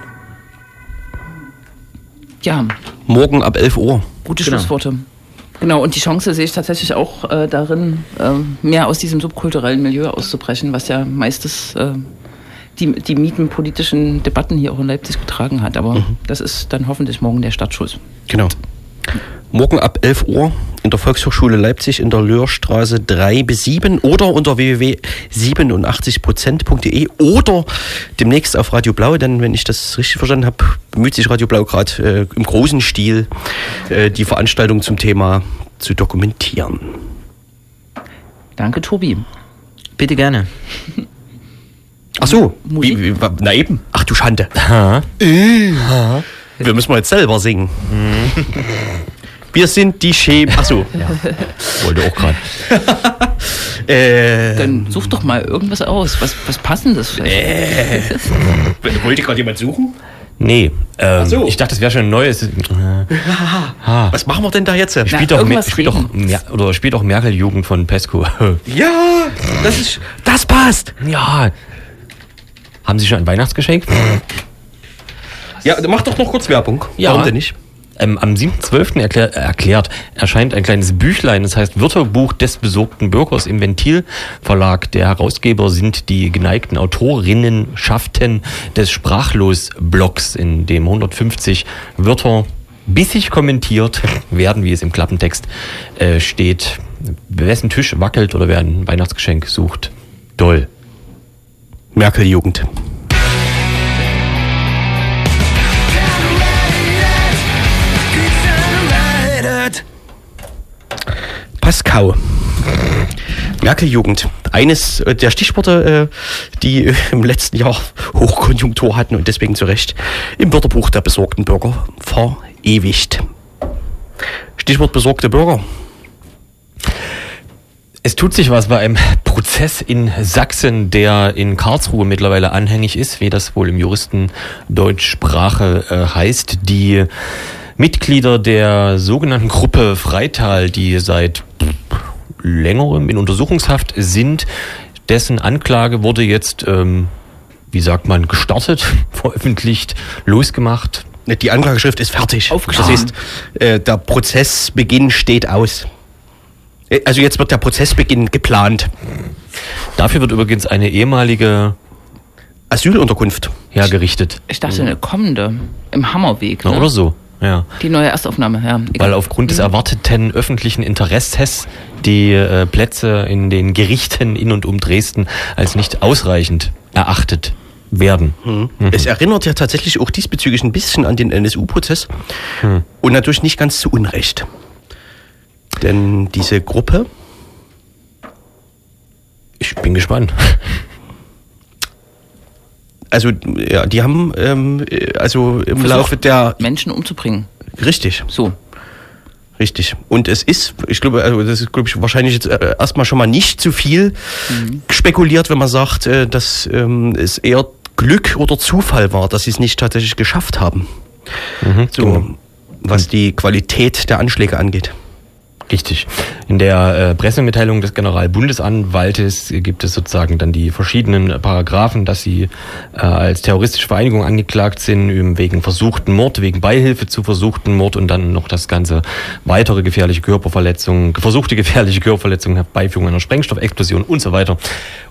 Ja. Morgen ab 11 Uhr. Gute genau. Schlussworte. Genau, und die Chance sehe ich tatsächlich auch äh, darin, äh, mehr aus diesem subkulturellen Milieu auszubrechen, was ja meistens äh, die, die mietenpolitischen Debatten hier auch in Leipzig getragen hat. Aber mhm. das ist dann hoffentlich morgen der Startschuss. Genau. Morgen ab 11 Uhr in der Volkshochschule Leipzig in der Löhrstraße 3 bis 7 oder unter www.87prozent.de oder demnächst auf Radio Blau, denn wenn ich das richtig verstanden habe, bemüht sich Radio Blau gerade äh, im großen Stil äh, die Veranstaltung zum Thema zu dokumentieren. Danke, Tobi. Bitte gerne. Ach so, wie, wie, na eben. Ach du Schande. Ha. Ha. Wir müssen mal jetzt selber singen. Mhm. Wir sind die Schäme. Achso. Ja. Wollte auch gerade. äh, Dann such doch mal irgendwas aus. Was, was passendes Äh. Wollte gerade jemand suchen? Nee, ähm, so. ich dachte, das wäre schon ein neues. Äh, Was machen wir denn da jetzt? Spielt doch, spielt doch, oder spielt doch Merkel-Jugend von Pesco. ja, das ist, das passt. Ja. Haben Sie schon ein Weihnachtsgeschenk? Ja, mach doch noch kurz Werbung. Ja. Warum denn nicht? Ähm, am 7.12. Erklär, erklärt erscheint ein kleines Büchlein, das heißt Wörterbuch des besorgten Bürgers im Ventil Verlag. Der Herausgeber sind die geneigten Autorinnenschaften des Sprachlos-Blogs, in dem 150 Wörter bissig kommentiert werden, wie es im Klappentext äh, steht. Wessen Tisch wackelt oder wer ein Weihnachtsgeschenk sucht. Doll. Merkel-Jugend. Pascal. Merkel-Jugend. Eines äh, der Stichworte, äh, die im letzten Jahr Hochkonjunktur hatten und deswegen zu Recht im Wörterbuch der besorgten Bürger verewigt. Stichwort besorgte Bürger. Es tut sich was bei einem Prozess in Sachsen, der in Karlsruhe mittlerweile anhängig ist, wie das wohl im Juristen Deutschsprache äh, heißt. Die Mitglieder der sogenannten Gruppe Freital, die seit längerem in Untersuchungshaft sind, dessen Anklage wurde jetzt, ähm, wie sagt man, gestartet, veröffentlicht, losgemacht. Die Anklageschrift ist fertig. Das ist, äh, der Prozessbeginn steht aus. Äh, also jetzt wird der Prozessbeginn geplant. Dafür wird übrigens eine ehemalige Asylunterkunft hergerichtet. Ich dachte eine kommende im Hammerweg. Ne? oder so. Ja. Die neue Erstaufnahme, ja. Egal. Weil aufgrund des mhm. erwarteten öffentlichen Interesses die äh, Plätze in den Gerichten in und um Dresden als nicht ausreichend erachtet werden. Mhm. Mhm. Es erinnert ja tatsächlich auch diesbezüglich ein bisschen an den NSU-Prozess mhm. und natürlich nicht ganz zu Unrecht. Denn diese Gruppe, ich Bin gespannt. Also, ja, die haben ähm, also im Versucht, Laufe der. Menschen umzubringen. Richtig, So. richtig. Und es ist, ich glaube, also das ist, glaube ich, wahrscheinlich jetzt äh, erstmal schon mal nicht zu viel spekuliert, wenn man sagt, äh, dass ähm, es eher Glück oder Zufall war, dass sie es nicht tatsächlich geschafft haben. so, genau. was die Qualität der Anschläge angeht. Richtig. In der äh, Pressemitteilung des Generalbundesanwaltes gibt es sozusagen dann die verschiedenen Paragraphen, dass sie äh, als terroristische Vereinigung angeklagt sind wegen versuchten Mord, wegen Beihilfe zu versuchten Mord und dann noch das ganze weitere gefährliche Körperverletzung, versuchte gefährliche Körperverletzung, Herbeiführung einer Sprengstoffexplosion und so weiter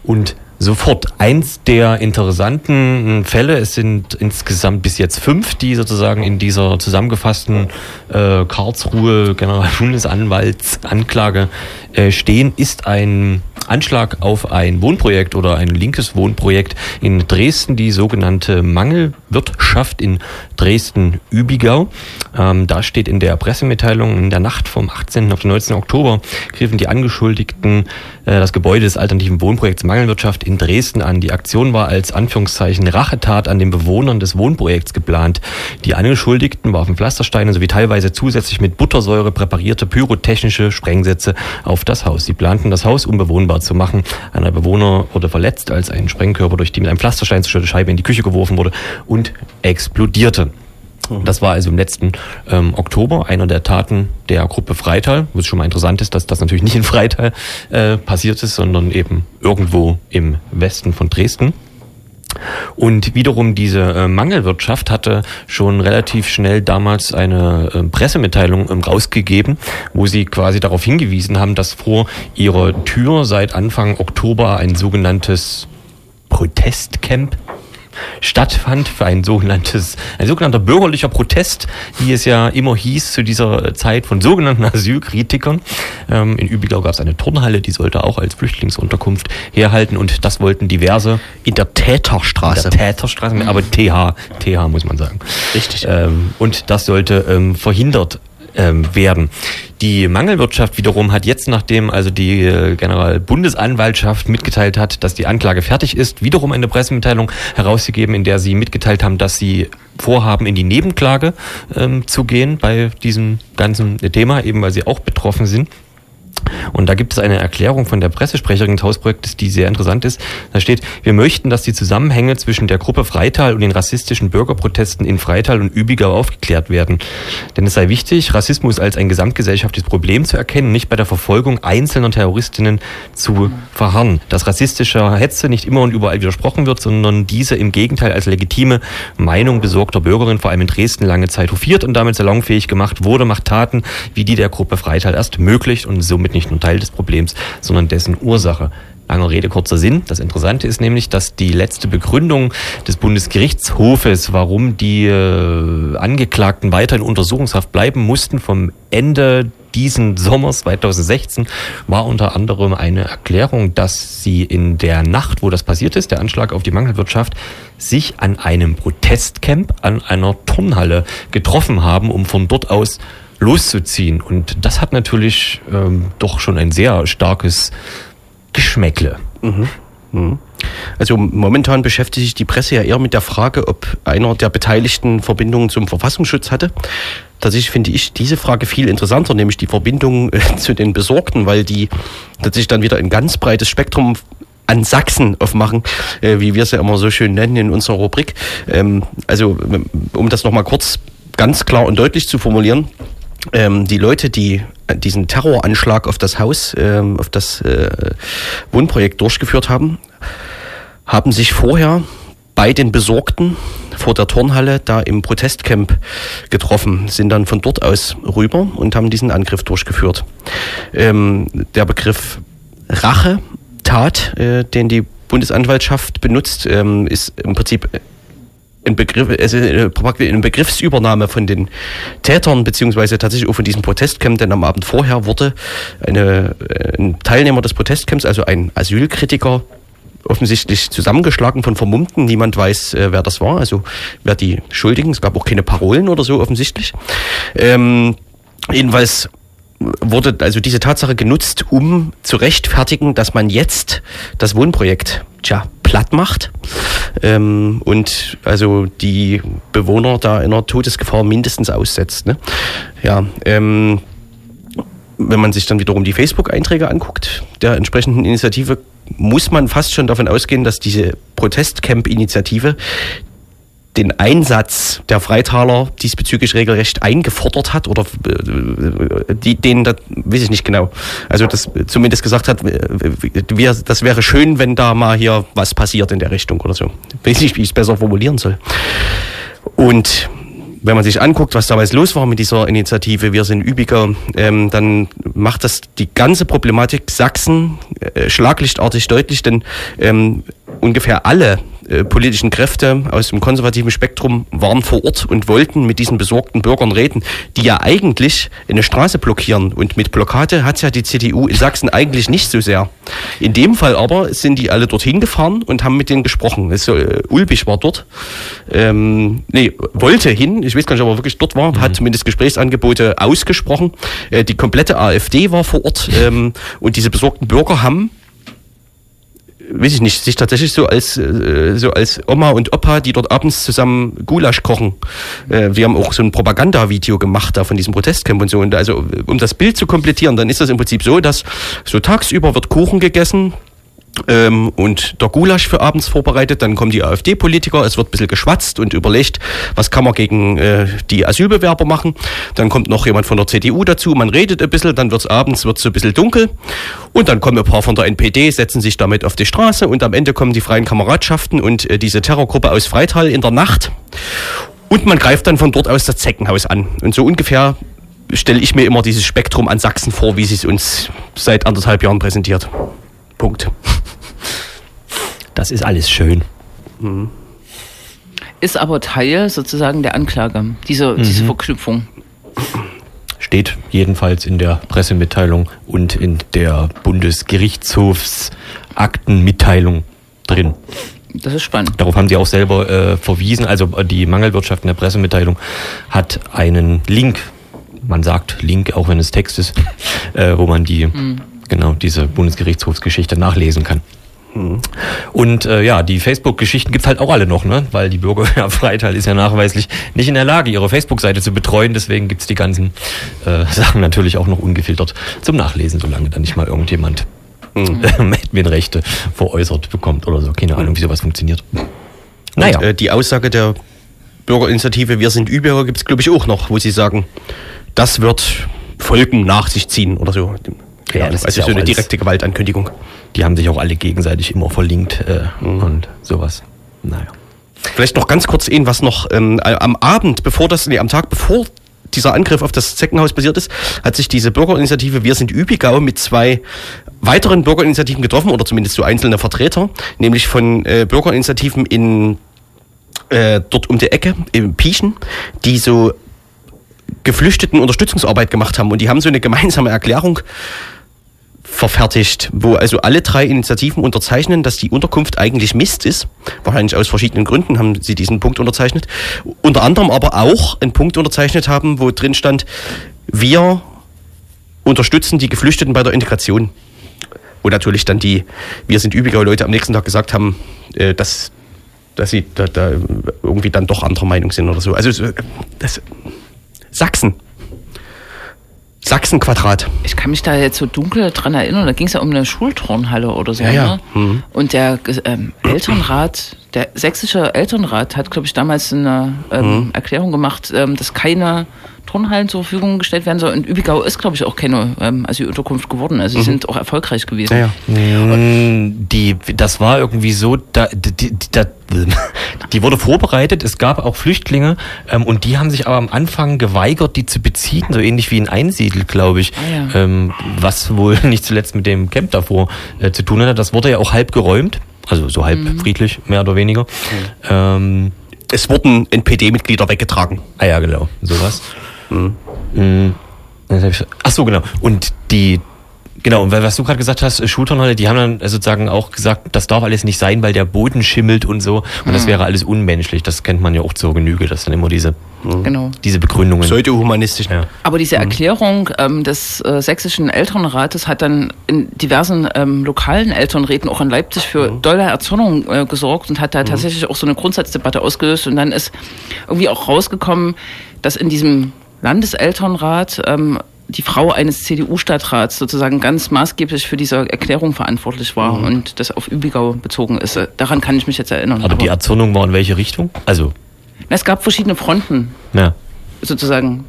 und sofort. Eins der interessanten Fälle, es sind insgesamt bis jetzt fünf, die sozusagen in dieser zusammengefassten äh, Karlsruhe Generalbundesanwaltsanklage äh, stehen, ist ein Anschlag auf ein Wohnprojekt oder ein linkes Wohnprojekt in Dresden, die sogenannte Mangelwirtschaft in Dresden-Übigau. Ähm, da steht in der Pressemitteilung, in der Nacht vom 18. auf den 19. Oktober griffen die Angeschuldigten äh, das Gebäude des alternativen Wohnprojekts Mangelwirtschaft in Dresden an. Die Aktion war als Anführungszeichen Rachetat an den Bewohnern des Wohnprojekts geplant. Die Angeschuldigten warfen Pflastersteine sowie teilweise zusätzlich mit Buttersäure präparierte pyrotechnische Sprengsätze auf das Haus. Sie planten das Haus unbewohnbar zu machen. Einer Bewohner wurde verletzt, als ein Sprengkörper durch die mit einem Pflasterstein zerstörte Scheibe in die Küche geworfen wurde und explodierte. Das war also im letzten ähm, Oktober einer der Taten der Gruppe Freital, wo es schon mal interessant ist, dass das natürlich nicht in Freital äh, passiert ist, sondern eben irgendwo im Westen von Dresden. Und wiederum diese äh, Mangelwirtschaft hatte schon relativ schnell damals eine äh, Pressemitteilung ähm, rausgegeben, wo sie quasi darauf hingewiesen haben, dass vor ihrer Tür seit Anfang Oktober ein sogenanntes Protestcamp stattfand für ein sogenanntes, ein sogenannter bürgerlicher Protest, wie es ja immer hieß zu dieser Zeit von sogenannten Asylkritikern. Ähm, in Übigau gab es eine Turnhalle, die sollte auch als Flüchtlingsunterkunft herhalten und das wollten diverse In der Täterstraße. der Täterstraße, aber TH, TH muss man sagen. Richtig. Ähm, und das sollte ähm, verhindert ähm, werden. Die Mangelwirtschaft wiederum hat jetzt, nachdem also die äh, Generalbundesanwaltschaft mitgeteilt hat, dass die Anklage fertig ist, wiederum eine Pressemitteilung herausgegeben, in der sie mitgeteilt haben, dass sie vorhaben, in die Nebenklage ähm, zu gehen bei diesem ganzen Thema, eben weil sie auch betroffen sind. Und da gibt es eine Erklärung von der Pressesprecherin des Hausprojektes, die sehr interessant ist. Da steht, wir möchten, dass die Zusammenhänge zwischen der Gruppe Freital und den rassistischen Bürgerprotesten in Freital und Übigau aufgeklärt werden. Denn es sei wichtig, Rassismus als ein gesamtgesellschaftliches Problem zu erkennen, nicht bei der Verfolgung einzelner Terroristinnen zu verharren. Dass rassistischer Hetze nicht immer und überall widersprochen wird, sondern diese im Gegenteil als legitime Meinung besorgter Bürgerin, vor allem in Dresden, lange Zeit hofiert und damit salonfähig gemacht wurde, macht Taten wie die der Gruppe Freital erst möglich und somit nicht nur Teil des Problems, sondern dessen Ursache. Langer Rede, kurzer Sinn. Das Interessante ist nämlich, dass die letzte Begründung des Bundesgerichtshofes, warum die äh, Angeklagten weiter in Untersuchungshaft bleiben mussten, vom Ende diesen Sommers 2016, war unter anderem eine Erklärung, dass sie in der Nacht, wo das passiert ist, der Anschlag auf die Mangelwirtschaft, sich an einem Protestcamp an einer Turnhalle getroffen haben, um von dort aus loszuziehen. Und das hat natürlich ähm, doch schon ein sehr starkes Geschmäckle. Also momentan beschäftigt sich die Presse ja eher mit der Frage, ob einer der Beteiligten Verbindungen zum Verfassungsschutz hatte. Tatsächlich finde ich diese Frage viel interessanter, nämlich die Verbindung äh, zu den Besorgten, weil die tatsächlich dann wieder ein ganz breites Spektrum an Sachsen aufmachen, äh, wie wir es ja immer so schön nennen in unserer Rubrik. Ähm, also um das nochmal kurz ganz klar und deutlich zu formulieren, ähm, die Leute, die äh, diesen Terroranschlag auf das Haus, ähm, auf das äh, Wohnprojekt durchgeführt haben, haben sich vorher bei den Besorgten vor der Turnhalle da im Protestcamp getroffen, sind dann von dort aus rüber und haben diesen Angriff durchgeführt. Ähm, der Begriff Rache, Tat, äh, den die Bundesanwaltschaft benutzt, ähm, ist im Prinzip ein Begriff, also eine Begriffsübernahme von den Tätern, beziehungsweise tatsächlich auch von diesem Protestcamp, denn am Abend vorher wurde eine, äh, ein Teilnehmer des Protestcamps, also ein Asylkritiker, offensichtlich zusammengeschlagen von Vermummten. Niemand weiß, äh, wer das war, also wer die Schuldigen. Es gab auch keine Parolen oder so offensichtlich. Ähm, jedenfalls wurde also diese Tatsache genutzt, um zu rechtfertigen, dass man jetzt das Wohnprojekt tja, platt macht ähm, und also die Bewohner da in einer Todesgefahr mindestens aussetzt. Ne? Ja, ähm, wenn man sich dann wiederum die Facebook-Einträge anguckt, der entsprechenden Initiative, muss man fast schon davon ausgehen, dass diese Protestcamp-Initiative den Einsatz der Freitaler diesbezüglich regelrecht eingefordert hat oder äh, die, denen das weiß ich nicht genau. Also das zumindest gesagt hat, äh, wir, das wäre schön, wenn da mal hier was passiert in der Richtung oder so. Weiß nicht, wie ich es besser formulieren soll. Und wenn man sich anguckt, was damals los war mit dieser Initiative Wir sind Übiger, ähm, dann macht das die ganze Problematik Sachsen äh, schlaglichtartig deutlich, denn ähm, ungefähr alle äh, politischen Kräfte aus dem konservativen Spektrum waren vor Ort und wollten mit diesen besorgten Bürgern reden, die ja eigentlich eine Straße blockieren. Und mit Blockade hat ja die CDU in Sachsen eigentlich nicht so sehr. In dem Fall aber sind die alle dorthin gefahren und haben mit denen gesprochen. Also, äh, Ulbich war dort, ähm, nee, wollte hin, ich weiß gar nicht, ob er wirklich dort war, mhm. hat zumindest Gesprächsangebote ausgesprochen. Äh, die komplette AfD war vor Ort ähm, und diese besorgten Bürger haben weiß ich nicht, sich tatsächlich so als äh, so als Oma und Opa, die dort abends zusammen Gulasch kochen. Äh, wir haben auch so ein Propagandavideo gemacht da von diesem Protestcamp und so. Und also um das Bild zu komplettieren, dann ist das im Prinzip so, dass so tagsüber wird Kuchen gegessen, ähm, und der Gulasch für abends vorbereitet. Dann kommen die AfD-Politiker, es wird ein bisschen geschwatzt und überlegt, was kann man gegen äh, die Asylbewerber machen. Dann kommt noch jemand von der CDU dazu, man redet ein bisschen, dann wird es abends wird's so ein bisschen dunkel und dann kommen ein paar von der NPD, setzen sich damit auf die Straße und am Ende kommen die freien Kameradschaften und äh, diese Terrorgruppe aus Freital in der Nacht und man greift dann von dort aus das Zeckenhaus an. Und so ungefähr stelle ich mir immer dieses Spektrum an Sachsen vor, wie sie es uns seit anderthalb Jahren präsentiert. Punkt. Das ist alles schön. Mhm. Ist aber Teil sozusagen der Anklage, diese, mhm. diese Verknüpfung. Steht jedenfalls in der Pressemitteilung und in der Bundesgerichtshofsaktenmitteilung drin. Das ist spannend. Darauf haben Sie auch selber äh, verwiesen. Also die Mangelwirtschaft in der Pressemitteilung hat einen Link, man sagt Link, auch wenn es Text ist, äh, wo man die, mhm. genau, diese Bundesgerichtshofsgeschichte nachlesen kann. Und äh, ja, die Facebook-Geschichten gibt's halt auch alle noch, ne? Weil die Bürgerwehr Freital ist ja nachweislich nicht in der Lage, ihre Facebook-Seite zu betreuen. Deswegen gibt's die ganzen äh, Sachen natürlich auch noch ungefiltert zum Nachlesen, solange dann nicht mal irgendjemand mhm. Rechte veräußert bekommt oder so. Keine Ahnung, wie sowas funktioniert. Naja. Und, äh, die Aussage der Bürgerinitiative Wir sind Übürer gibt's glaube ich, auch noch, wo sie sagen, das wird Folgen nach sich ziehen oder so. Ja, das also ist so eine direkte Gewaltankündigung. Die haben sich auch alle gegenseitig immer verlinkt äh, mhm. und sowas. Naja. Vielleicht noch ganz kurz ein, was noch ähm, am Abend, bevor das, nee, am Tag bevor dieser Angriff auf das Zeckenhaus passiert ist, hat sich diese Bürgerinitiative Wir sind Übigau mit zwei weiteren Bürgerinitiativen getroffen oder zumindest so einzelne Vertreter, nämlich von äh, Bürgerinitiativen in äh, dort um die Ecke, im Pieschen, die so Geflüchteten Unterstützungsarbeit gemacht haben und die haben so eine gemeinsame Erklärung verfertigt, wo also alle drei Initiativen unterzeichnen, dass die Unterkunft eigentlich Mist ist. Wahrscheinlich aus verschiedenen Gründen haben sie diesen Punkt unterzeichnet. Unter anderem aber auch einen Punkt unterzeichnet haben, wo drin stand, wir unterstützen die Geflüchteten bei der Integration. Wo natürlich dann die Wir sind übige Leute am nächsten Tag gesagt haben, äh, dass, dass sie da, da irgendwie dann doch anderer Meinung sind oder so. Also das, Sachsen. Sachsenquadrat. Ich kann mich da jetzt so dunkel dran erinnern, da ging es ja um eine Schulturnhalle oder so. Ja, ja. Ne? Mhm. Und der ähm, Elternrat, der sächsische Elternrat hat, glaube ich, damals eine ähm, mhm. Erklärung gemacht, ähm, dass keine Turnhallen zur Verfügung gestellt werden soll. Und Übigau ist, glaube ich, auch keine ähm, Asylunterkunft geworden. Also sie mhm. sind auch erfolgreich gewesen. Ja, ja. Die, das war irgendwie so, da, die, die, die, die wurde vorbereitet, es gab auch Flüchtlinge ähm, und die haben sich aber am Anfang geweigert, die zu beziehen, so ähnlich wie in Einsiedel, glaube ich. Ah, ja. ähm, was wohl nicht zuletzt mit dem Camp davor äh, zu tun hatte. Das wurde ja auch halb geräumt, also so halb mhm. friedlich, mehr oder weniger. Mhm. Ähm, es wurden NPD-Mitglieder weggetragen. Ah ja, genau, sowas. Mhm. Mhm. Ach so, genau. Und die Genau, und weil- was du gerade gesagt hast, äh, Schulturnhalle, die haben dann äh, sozusagen auch gesagt, das darf alles nicht sein, weil der Boden schimmelt und so. Und das wäre alles unmenschlich. Das kennt man ja auch zur Genüge, das sind immer diese, Genau. diese Begründungen. Pseudo-humanistisch. Ja. Aber diese Erklärung ähm, des äh, sächsischen Elternrates hat dann in diversen ähm, lokalen Elternräten, auch in Leipzig, für dolle Erzürnung äh, gesorgt und hat da tatsächlich auch so eine Grundsatzdebatte ausgelöst. Und dann ist irgendwie auch rausgekommen, dass in diesem Landeselternrat ähm, die Frau eines CDU-Stadtrats sozusagen ganz maßgeblich für diese Erklärung verantwortlich war und das auf Übigau bezogen ist. Daran kann ich mich jetzt erinnern. Aber die Erzürnung war in welche Richtung? Also, es gab verschiedene Fronten ja. sozusagen.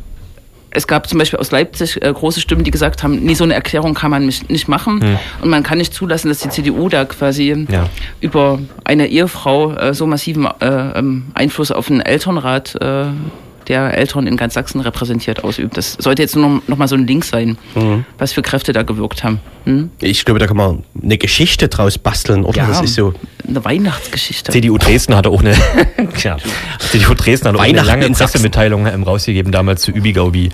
Es gab zum Beispiel aus Leipzig äh, große Stimmen, die gesagt haben, nee, so eine Erklärung kann man nicht, machen. Und man kann nicht zulassen, dass die CDU da quasi Ja. über eine Ehefrau äh, so massiven äh, ähm, Einfluss auf den Elternrat äh, der Eltern in ganz Sachsen repräsentiert ausübt. Das sollte jetzt nur noch, mal so ein Link sein, was für Kräfte da gewirkt haben. Hm? Ich glaube, da kann man eine Geschichte draus basteln, oder? Das ist so. Eine Weihnachtsgeschichte. CDU Dresden hatte auch eine, ja, CDU Dresden hat auch eine lange. Pressemitteilung ähm, rausgegeben damals zu Übigau, wie,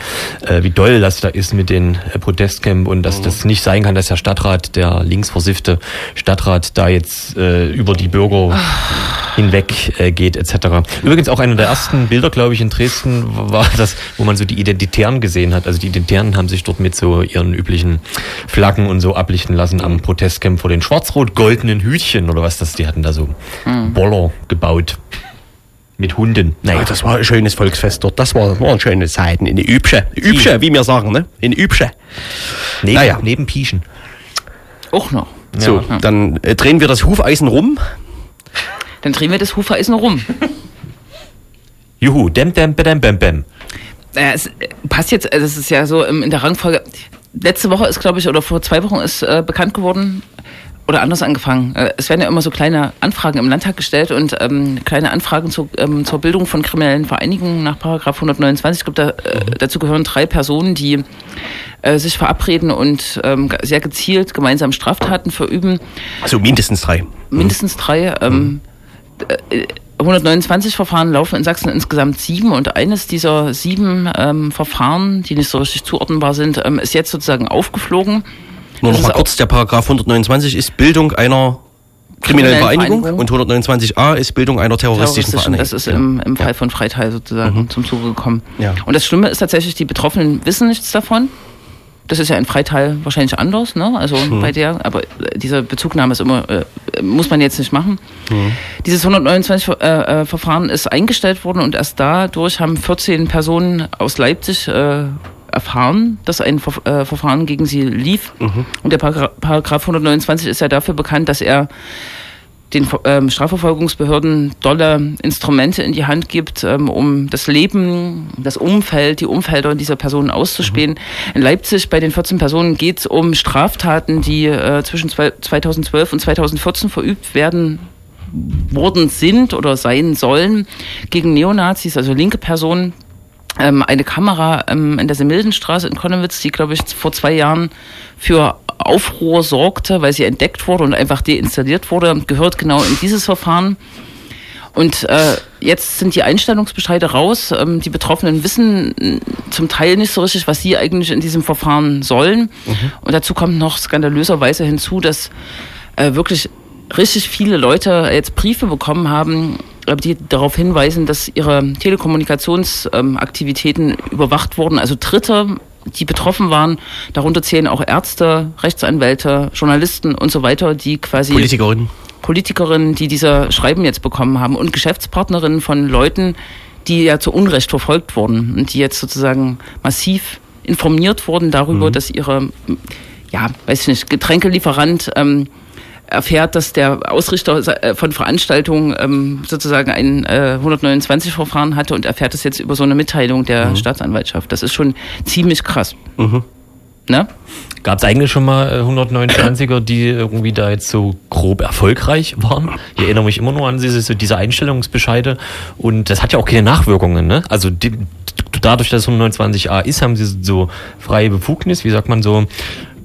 äh, wie doll das da ist mit den äh, Protestcamp und dass das nicht sein kann, dass der Stadtrat, der linksversiffte Stadtrat da jetzt äh, über die Bürger hinweg äh, geht etc. Übrigens auch einer der ersten Bilder, glaube ich, in Dresden war das, wo man so die Identitären gesehen hat. Also die Identitären haben sich dort mit so ihren üblichen Flaggen und so ablichten lassen am Protestcamp vor den schwarz-rot-goldenen Hütchen oder was das, die hatten da so Boller gebaut. Mit Hunden. Nein, Naja, das war ein schönes Volksfest dort. Das war, waren schöne Zeiten. In Übsche. Übsche, wie wir sagen, ne? In Übsche. neben, naja. neben Pieschen. Auch noch. So, dann äh, drehen wir das Hufeisen rum. Dann drehen wir das Hufeisen rum. Juhu, dem, dem, dem, dem, dem. Naja, es äh, passt jetzt, also es ist ja so in der Rangfolge. Letzte Woche ist, glaube ich, oder vor zwei Wochen ist äh, bekannt geworden, oder anders angefangen. Äh, es werden ja immer so kleine Anfragen im Landtag gestellt und ähm, kleine Anfragen zu, ähm, zur Bildung von kriminellen Vereinigungen nach Paragraph 129. Ich glaube, da, äh, dazu gehören drei Personen, die äh, sich verabreden und ähm, sehr gezielt gemeinsam Straftaten verüben. Also mindestens drei. Mindestens drei. Ähm, äh, 129 Verfahren laufen in Sachsen insgesamt sieben und eines dieser sieben ähm, Verfahren, die nicht so richtig zuordnenbar sind, ähm, ist jetzt sozusagen aufgeflogen. Nur Das noch mal kurz, der Paragraph 129 ist Bildung einer kriminellen Vereinigung, Vereinigung. und 129a ist Bildung einer terroristischen Terroristischen, Vereinigung. das ist im, im Fall von Freital sozusagen zum Zuge gekommen. Ja. Und das Schlimme ist tatsächlich, die Betroffenen wissen nichts davon. Das ist ja in Freital wahrscheinlich anders, ne? Also bei der, aber äh, diese Bezugnahme ist immer, äh, muss man jetzt nicht machen. Dieses 129 äh, äh, Verfahren ist eingestellt worden und erst dadurch haben 14 Personen aus Leipzig äh, erfahren, dass ein Ver äh, Verfahren gegen sie lief. Und der Paragra Paragraph 129 ist ja dafür bekannt, dass er den ähm, Strafverfolgungsbehörden dolle Instrumente in die Hand gibt, ähm, um das Leben, das Umfeld, die Umfelder dieser Personen auszuspähen. In Leipzig bei den 14 Personen geht es um Straftaten, die äh, zwischen zwei- 2012 und 2014 verübt werden worden sind oder sein sollen gegen Neonazis, also linke Personen. Ähm, eine Kamera ähm, in der Semildenstraße in Konnewitz, die, glaube ich, vor zwei Jahren für Aufruhr sorgte, weil sie entdeckt wurde und einfach deinstalliert wurde, gehört genau in dieses Verfahren. Und äh, jetzt sind die Einstellungsbescheide raus. Ähm, die Betroffenen wissen zum Teil nicht so richtig, was sie eigentlich in diesem Verfahren sollen. Und dazu kommt noch skandalöserweise hinzu, dass äh, wirklich richtig viele Leute jetzt Briefe bekommen haben, die darauf hinweisen, dass ihre Telekommunikationsaktivitäten überwacht wurden. Also Dritte, die betroffen waren, darunter zählen auch Ärzte, Rechtsanwälte, Journalisten und so weiter, die quasi Politikerin. Politikerinnen, die diese Schreiben jetzt bekommen haben und Geschäftspartnerinnen von Leuten, die ja zu Unrecht verfolgt wurden und die jetzt sozusagen massiv informiert wurden darüber, dass ihre, ja, weiß ich nicht, Getränkelieferant ähm, erfährt, dass der Ausrichter äh, von Veranstaltungen ähm, sozusagen ein äh, 129-Verfahren hatte und erfährt das jetzt über so eine Mitteilung der Staatsanwaltschaft. Das ist schon ziemlich krass. Ne? Gab es eigentlich schon mal äh, 129er, die irgendwie da jetzt so grob erfolgreich waren? Ich erinnere mich immer nur an diese, so diese Einstellungsbescheide und das hat ja auch keine Nachwirkungen. Ne? Also die, dadurch, dass es 129a ist, haben sie so freie Befugnis, wie sagt man so,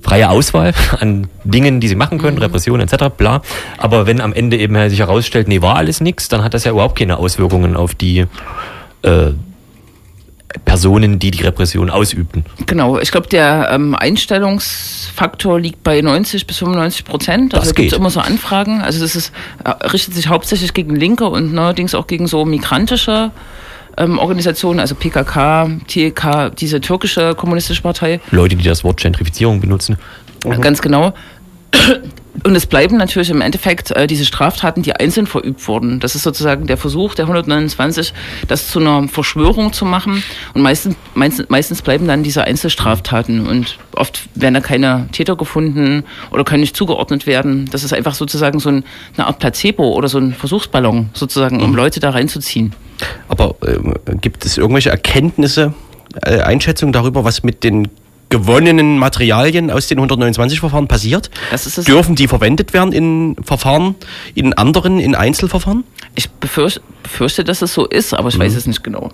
freie Auswahl an Dingen, die sie machen können, Repression etc. bla. Aber wenn am Ende eben sich herausstellt, nee, war alles nix, dann hat das ja überhaupt keine Auswirkungen auf die äh, Personen, die die Repression ausübten. Genau, ich glaube, der ähm, Einstellungsfaktor liegt bei 90 bis 95 Prozent. Also gibt geht. immer so Anfragen. Also das ist, äh, richtet sich hauptsächlich gegen Linke und neuerdings auch gegen so migrantische ähm, Organisationen, also PKK, TK, diese türkische kommunistische Partei. Leute, die das Wort Gentrifizierung benutzen. Ganz genau. Und es bleiben natürlich im Endeffekt äh, diese Straftaten, die einzeln verübt wurden. Das ist sozusagen der Versuch der 129, das zu einer Verschwörung zu machen. Und meistens, meistens, meistens bleiben dann diese Einzelstraftaten. Und oft werden da keine Täter gefunden oder können nicht zugeordnet werden. Das ist einfach sozusagen so ein, eine Art Placebo oder so ein Versuchsballon, sozusagen, um Leute da reinzuziehen. Aber ähm, gibt es irgendwelche Erkenntnisse, äh, Einschätzungen darüber, was mit den gewonnenen Materialien aus den 129 Verfahren passiert? Dürfen die verwendet werden in Verfahren, in anderen, in Einzelverfahren? Ich befürchte, befürchte dass es so ist, aber ich weiß es nicht genau.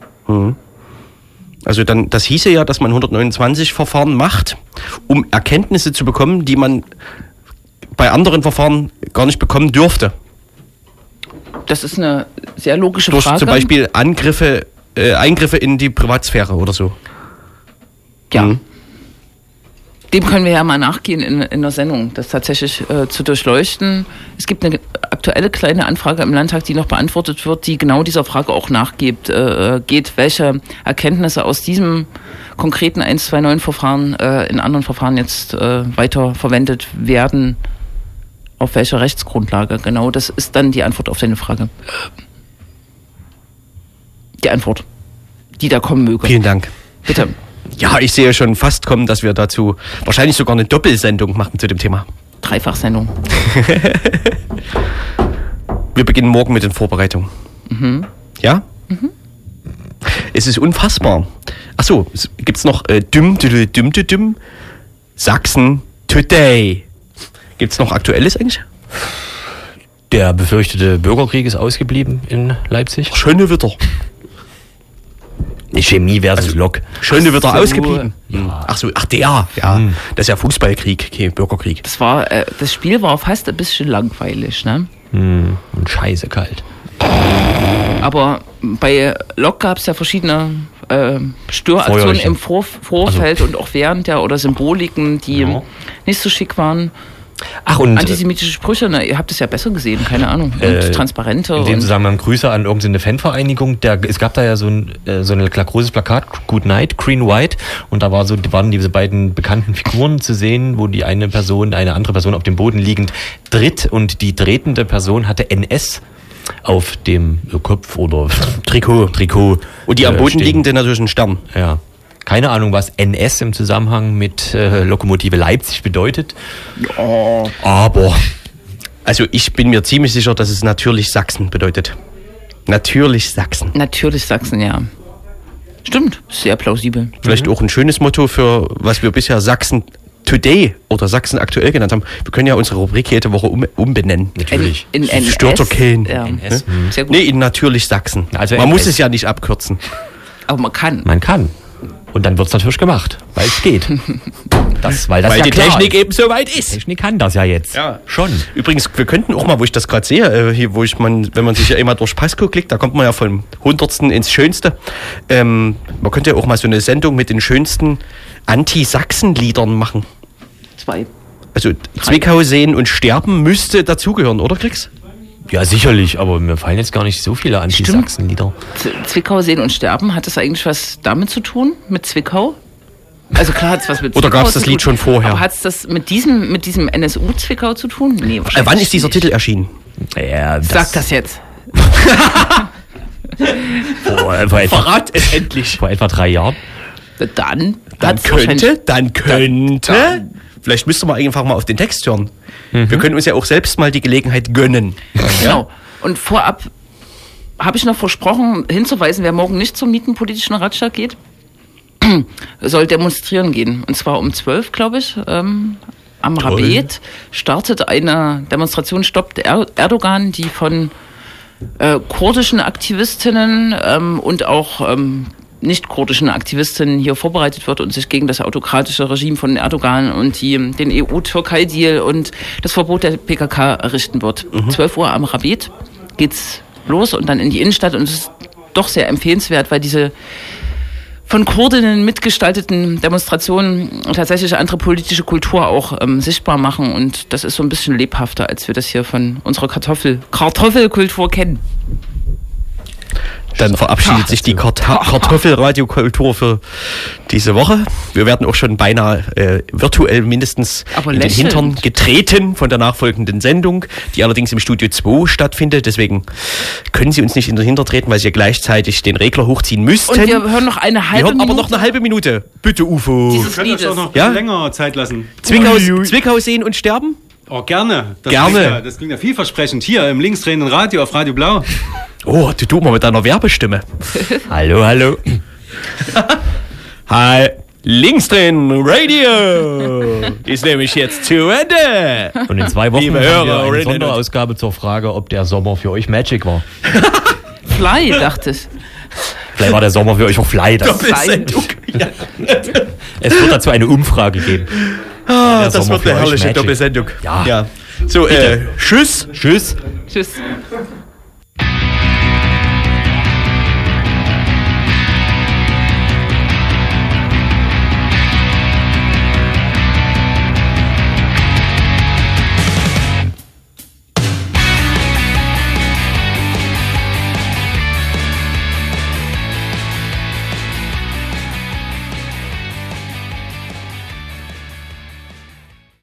Also dann, das hieße ja, dass man 129 Verfahren macht, um Erkenntnisse zu bekommen, die man bei anderen Verfahren gar nicht bekommen dürfte. Das ist eine sehr logische Durch Frage. zum Beispiel Angriffe, äh, Eingriffe in die Privatsphäre oder so. Ja. Mhm. Dem können wir ja mal nachgehen in, in der Sendung, das tatsächlich äh, zu durchleuchten. Es gibt eine aktuelle kleine Anfrage im Landtag, die noch beantwortet wird, die genau dieser Frage auch nachgeht, äh, geht, welche Erkenntnisse aus diesem konkreten 129-Verfahren äh, in anderen Verfahren jetzt äh, weiter verwendet werden. Auf welcher Rechtsgrundlage? Genau, das ist dann die Antwort auf deine Frage. Die Antwort, die da kommen möge. Vielen Dank. Bitte. Ja, ich sehe schon fast kommen, dass wir dazu wahrscheinlich sogar eine Doppelsendung machen zu dem Thema. Dreifachsendung. Wir beginnen morgen mit den Vorbereitungen. Ja? Es ist unfassbar. Achso, gibt es noch äh, Düm, Düm, Düm, Düm, Düm, Sachsen Today. Gibt es noch Aktuelles eigentlich? Der befürchtete Bürgerkrieg ist ausgeblieben in Leipzig. Schöne Witter. Chemie versus Lok. Schöne Witter so. ausgeblieben. Ach so, ach der, ja. Das ist ja Fußballkrieg, kein Bürgerkrieg. Das war, äh, das Spiel war fast ein bisschen langweilig, ne? Hm, und scheiße kalt. Aber bei Lok gab es ja verschiedene äh, Störaktionen im Vor Vorfeld und auch während der oder Symboliken, die Ja. nicht so schick waren. Ach, und äh, Antisemitische Sprüche, ne, ihr habt es ja besser gesehen, keine Ahnung. Und Äh, Transparente. in dem Zusammenhang Grüße an irgendeine Fanvereinigung. Der, es gab da ja so ein, äh, so ein großes Plakat, Good Night, Green White. Und da war so, waren diese beiden bekannten Figuren zu sehen, wo die eine Person, eine andere Person auf dem Boden liegend tritt und die tretende Person hatte NS auf dem Kopf oder Trikot. Trikot. Und die am äh, Boden stehen. liegende natürlich ein Stern. Ja. Keine Ahnung, was NS im Zusammenhang mit äh, Lokomotive Leipzig bedeutet. Aber Also ich bin mir ziemlich sicher, dass es natürlich Sachsen bedeutet. Natürlich Sachsen. natürlich Sachsen, ja. Stimmt, sehr plausibel. Vielleicht auch ein schönes Motto für, was wir bisher Sachsen Today oder Sachsen aktuell genannt haben. Wir können ja unsere Rubrik jede Woche um, umbenennen. natürlich. In, in stört doch keinen. Ja. NS. Ne? Sehr gut. Nee, in natürlich Sachsen. Also Man muss NS. es ja nicht abkürzen. Aber man kann. Man kann. Und dann wird's natürlich gemacht, weil es geht. Das, weil das Weil ja die Technik ist. eben so weit ist. Technik kann das ja jetzt. Ja. Schon. Übrigens, wir könnten auch mal, wo ich das gerade sehe, äh, hier, wo ich man, wenn man sich ja immer durch Pasco klickt, da kommt man ja vom Hundertsten ins Schönste. Ähm, man könnte ja auch mal so eine Sendung mit den schönsten Anti-Sachsen-Liedern machen. Zwei. Also Zwickau sehen und sterben müsste dazugehören, oder Kriegs? Ja, sicherlich, aber mir fallen jetzt gar nicht so viele Anti-Sachsen-Lieder. Zwickau sehen und sterben, hat das eigentlich was damit zu tun? Mit Zwickau? Also klar hat es was mit Oder Zwickau gab's zu das Lied schon vorher? Aber hat es das mit diesem, mit diesem NSU-Zwickau zu tun? Nee, Äh, wahrscheinlich wann ist dieser nicht. Titel erschienen? Ja, das, Sag das jetzt. Vor, vor, etwa, Verrat es endlich. vor etwa drei Jahren. Dann, Dann könnte, dann könnte. Vielleicht müsste man einfach mal auf den Text hören. Wir können uns ja auch selbst mal die Gelegenheit gönnen. Genau. Und vorab habe ich noch versprochen, hinzuweisen, wer morgen nicht zum Mietenpolitischen Ratschlag geht, soll demonstrieren gehen. Und zwar um 12, glaube ich. Ähm, am Toll. Rabet startet eine Demonstration, stoppt er Erdogan, die von äh, kurdischen Aktivistinnen ähm, und auch ähm, nicht kurdischen Aktivistinnen hier vorbereitet wird und sich gegen das autokratische Regime von Erdogan und die, den EU-Türkei-Deal und das Verbot der PKK richten wird. 12 Uhr am Rabet geht's los und dann in die Innenstadt und es ist doch sehr empfehlenswert, weil diese von Kurdinnen mitgestalteten Demonstrationen tatsächlich andere politische Kultur auch ähm, sichtbar machen. Und das ist so ein bisschen lebhafter, als wir das hier von unserer Kartoffel, Kartoffelkultur kennen. Dann verabschiedet sich die Kart Kartoffelradiokultur für diese Woche. Wir werden auch schon beinahe äh, virtuell mindestens Aber in den. Hintern getreten von der nachfolgenden Sendung, die allerdings im Studio 2 stattfindet. Deswegen können Sie uns nicht in den Hintern treten, weil Sie ja gleichzeitig den Regler hochziehen müssten. Und wir hören noch eine Wir halbe hören aber Minute noch eine halbe Minute. Bitte, UFO. dieses ihr euch Liedes. auch noch Ja? länger Zeit lassen. Zwickau, Zwickau sehen und sterben? Oh, gerne. Das Gerne. Klingt ja, das klingt ja vielversprechend. Hier im linksdrehenden Radio auf Radio Blau. Oh, du du mal mit deiner Werbestimme. Hallo, hallo. Hi. Links drin, Radio ist nämlich jetzt zu Ende. Und in zwei Wochen Liebe haben wir eine Sonderausgabe zur Frage, ob der Sommer für euch Magic war. Fly, dachte ich. Vielleicht war der Sommer für euch auch Fly. Das, Doppelsendung. Ja, es wird dazu eine Umfrage geben. Ah, das Sommer wird eine herrliche. Doppelsendung. Ja. ja. So, äh, tschüss. Tschüss. Tschüss.